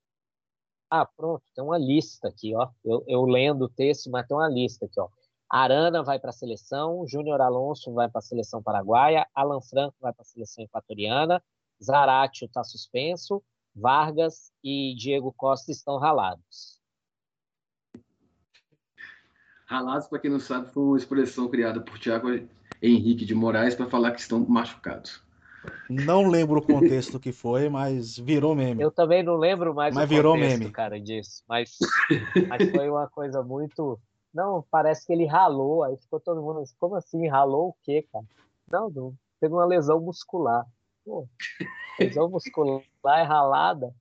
Ah, pronto, tem uma lista aqui, ó. Eu, eu lendo o texto, mas tem uma lista aqui, ó. Arana vai para a seleção, Júnior Alonso vai para a seleção paraguaia, Alan Franco vai para a seleção equatoriana, Zaratio está suspenso, Vargas e Diego Costa estão ralados. Ralados, para quem não sabe, foi uma expressão criada por Tiago Henrique de Moraes para falar que estão machucados. Não lembro o contexto que foi, mas virou meme. Eu também não lembro mais mas o virou contexto, meme. cara, disso. Mas, mas foi uma coisa muito. Não, parece que ele ralou. Aí ficou todo mundo assim, como assim? Ralou o quê, cara? Não, não. Teve uma lesão muscular. Pô, lesão muscular é ralada.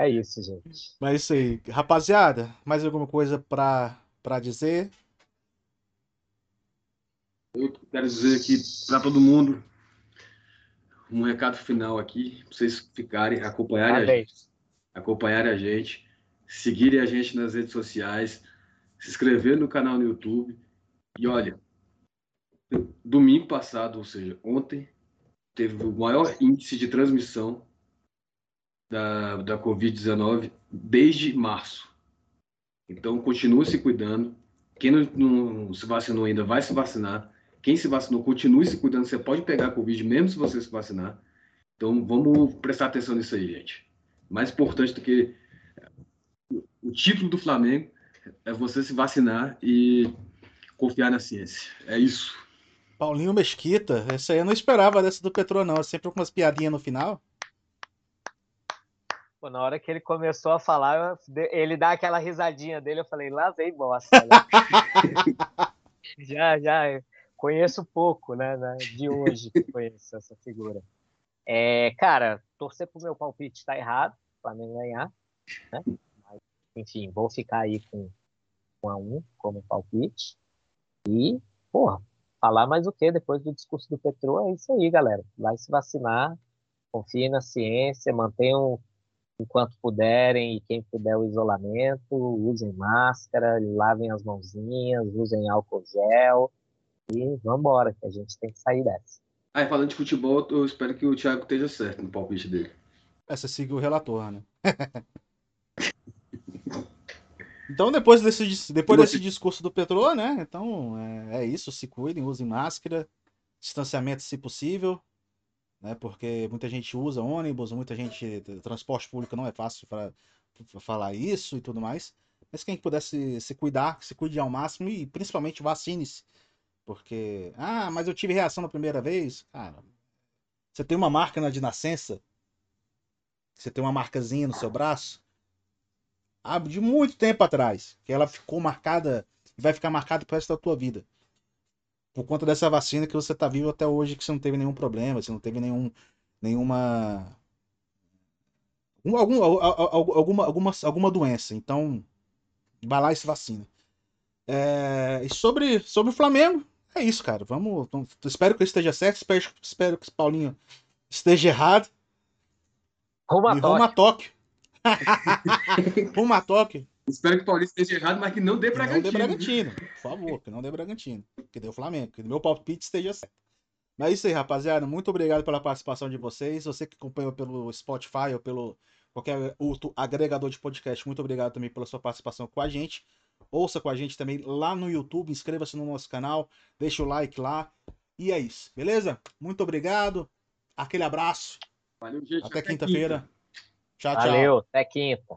É isso, gente. Mas é isso aí. Rapaziada, mais alguma coisa pra, pra dizer? Eu quero dizer aqui para todo mundo um recado final aqui, para vocês ficarem, acompanharem a gente, acompanharem a gente, seguirem a gente nas redes sociais, se inscrever no canal no YouTube. E olha, domingo passado, ou seja, ontem, teve o maior índice de transmissão da, da Covid-19 desde março. Então, continue se cuidando. Quem não, não, se vacinou ainda vai se vacinar. Quem se vacinou, continue se cuidando. Você pode pegar Covid mesmo se você se vacinar. Então, vamos prestar atenção nisso aí, gente. Mais importante do que o título do Flamengo é você se vacinar e confiar na ciência. É isso. Paulinho Mesquita, essa aí eu não esperava dessa do Petro, não. É sempre com umas piadinhas no final. Pô, na hora que ele começou a falar, ele dá aquela risadinha dele, eu falei, vem bosta. Né? já, já conheço pouco, né, né, de hoje que conheço essa figura. É, cara, torcer pro meu palpite tá errado, para Flamengo ganhar, né? Mas, enfim, vou ficar aí com um a um como palpite. E, porra, falar mais o que depois do discurso do Petro é isso aí, galera. Vai se vacinar, confie na ciência, mantenham enquanto puderem e quem puder o isolamento, usem máscara, lavem as mãozinhas, usem álcool gel e vamos embora, que a gente tem que sair dessa. E falando de futebol, eu espero que o Thiago esteja certo no palpite dele. Essa seguiu o relator, né? então, depois desse, depois desse discurso do Petro, né? Então, é, é isso. Se cuidem, usem máscara, distanciamento se possível né? Porque muita gente usa ônibus, muita gente transporte público não é fácil para falar isso e tudo mais. Mas quem pudesse se cuidar, se cuide ao máximo e principalmente vacine-se. Porque, ah, mas eu tive reação na primeira vez. Cara, você tem uma marca de nascença, você tem uma marcazinha no seu braço, ah, de muito tempo atrás, que ela ficou marcada e vai ficar marcada pro resto da tua vida por conta dessa vacina que você está vivo até hoje, que você não teve nenhum problema, você não teve nenhum, nenhuma. Algum, alguma, alguma, alguma doença. Então, vai lá e se vacina. É, e sobre, sobre o Flamengo, é isso, cara. Vamos. Espero que eu esteja certo, espero, espero que o Paulinho esteja errado. Rumo a Tóquio. Rumo a Tóquio. Tóquio. Espero que o Paulista esteja errado, mas que não dê Bragantino. Não dê Bragantino, por favor, que não dê Bragantino. Que dê o Flamengo, que o meu palpite esteja certo. Mas é isso aí, rapaziada. Muito obrigado pela participação de vocês. Você que acompanhou pelo Spotify ou pelo qualquer outro agregador de podcast, muito obrigado também pela sua participação com a gente. Ouça com a gente também lá no YouTube, inscreva-se no nosso canal, deixa o like lá. E é isso, beleza? Muito obrigado. Aquele abraço. Valeu, gente. Até, até quinta-feira. Quinta. Tchau, tchau. Valeu, até quinta.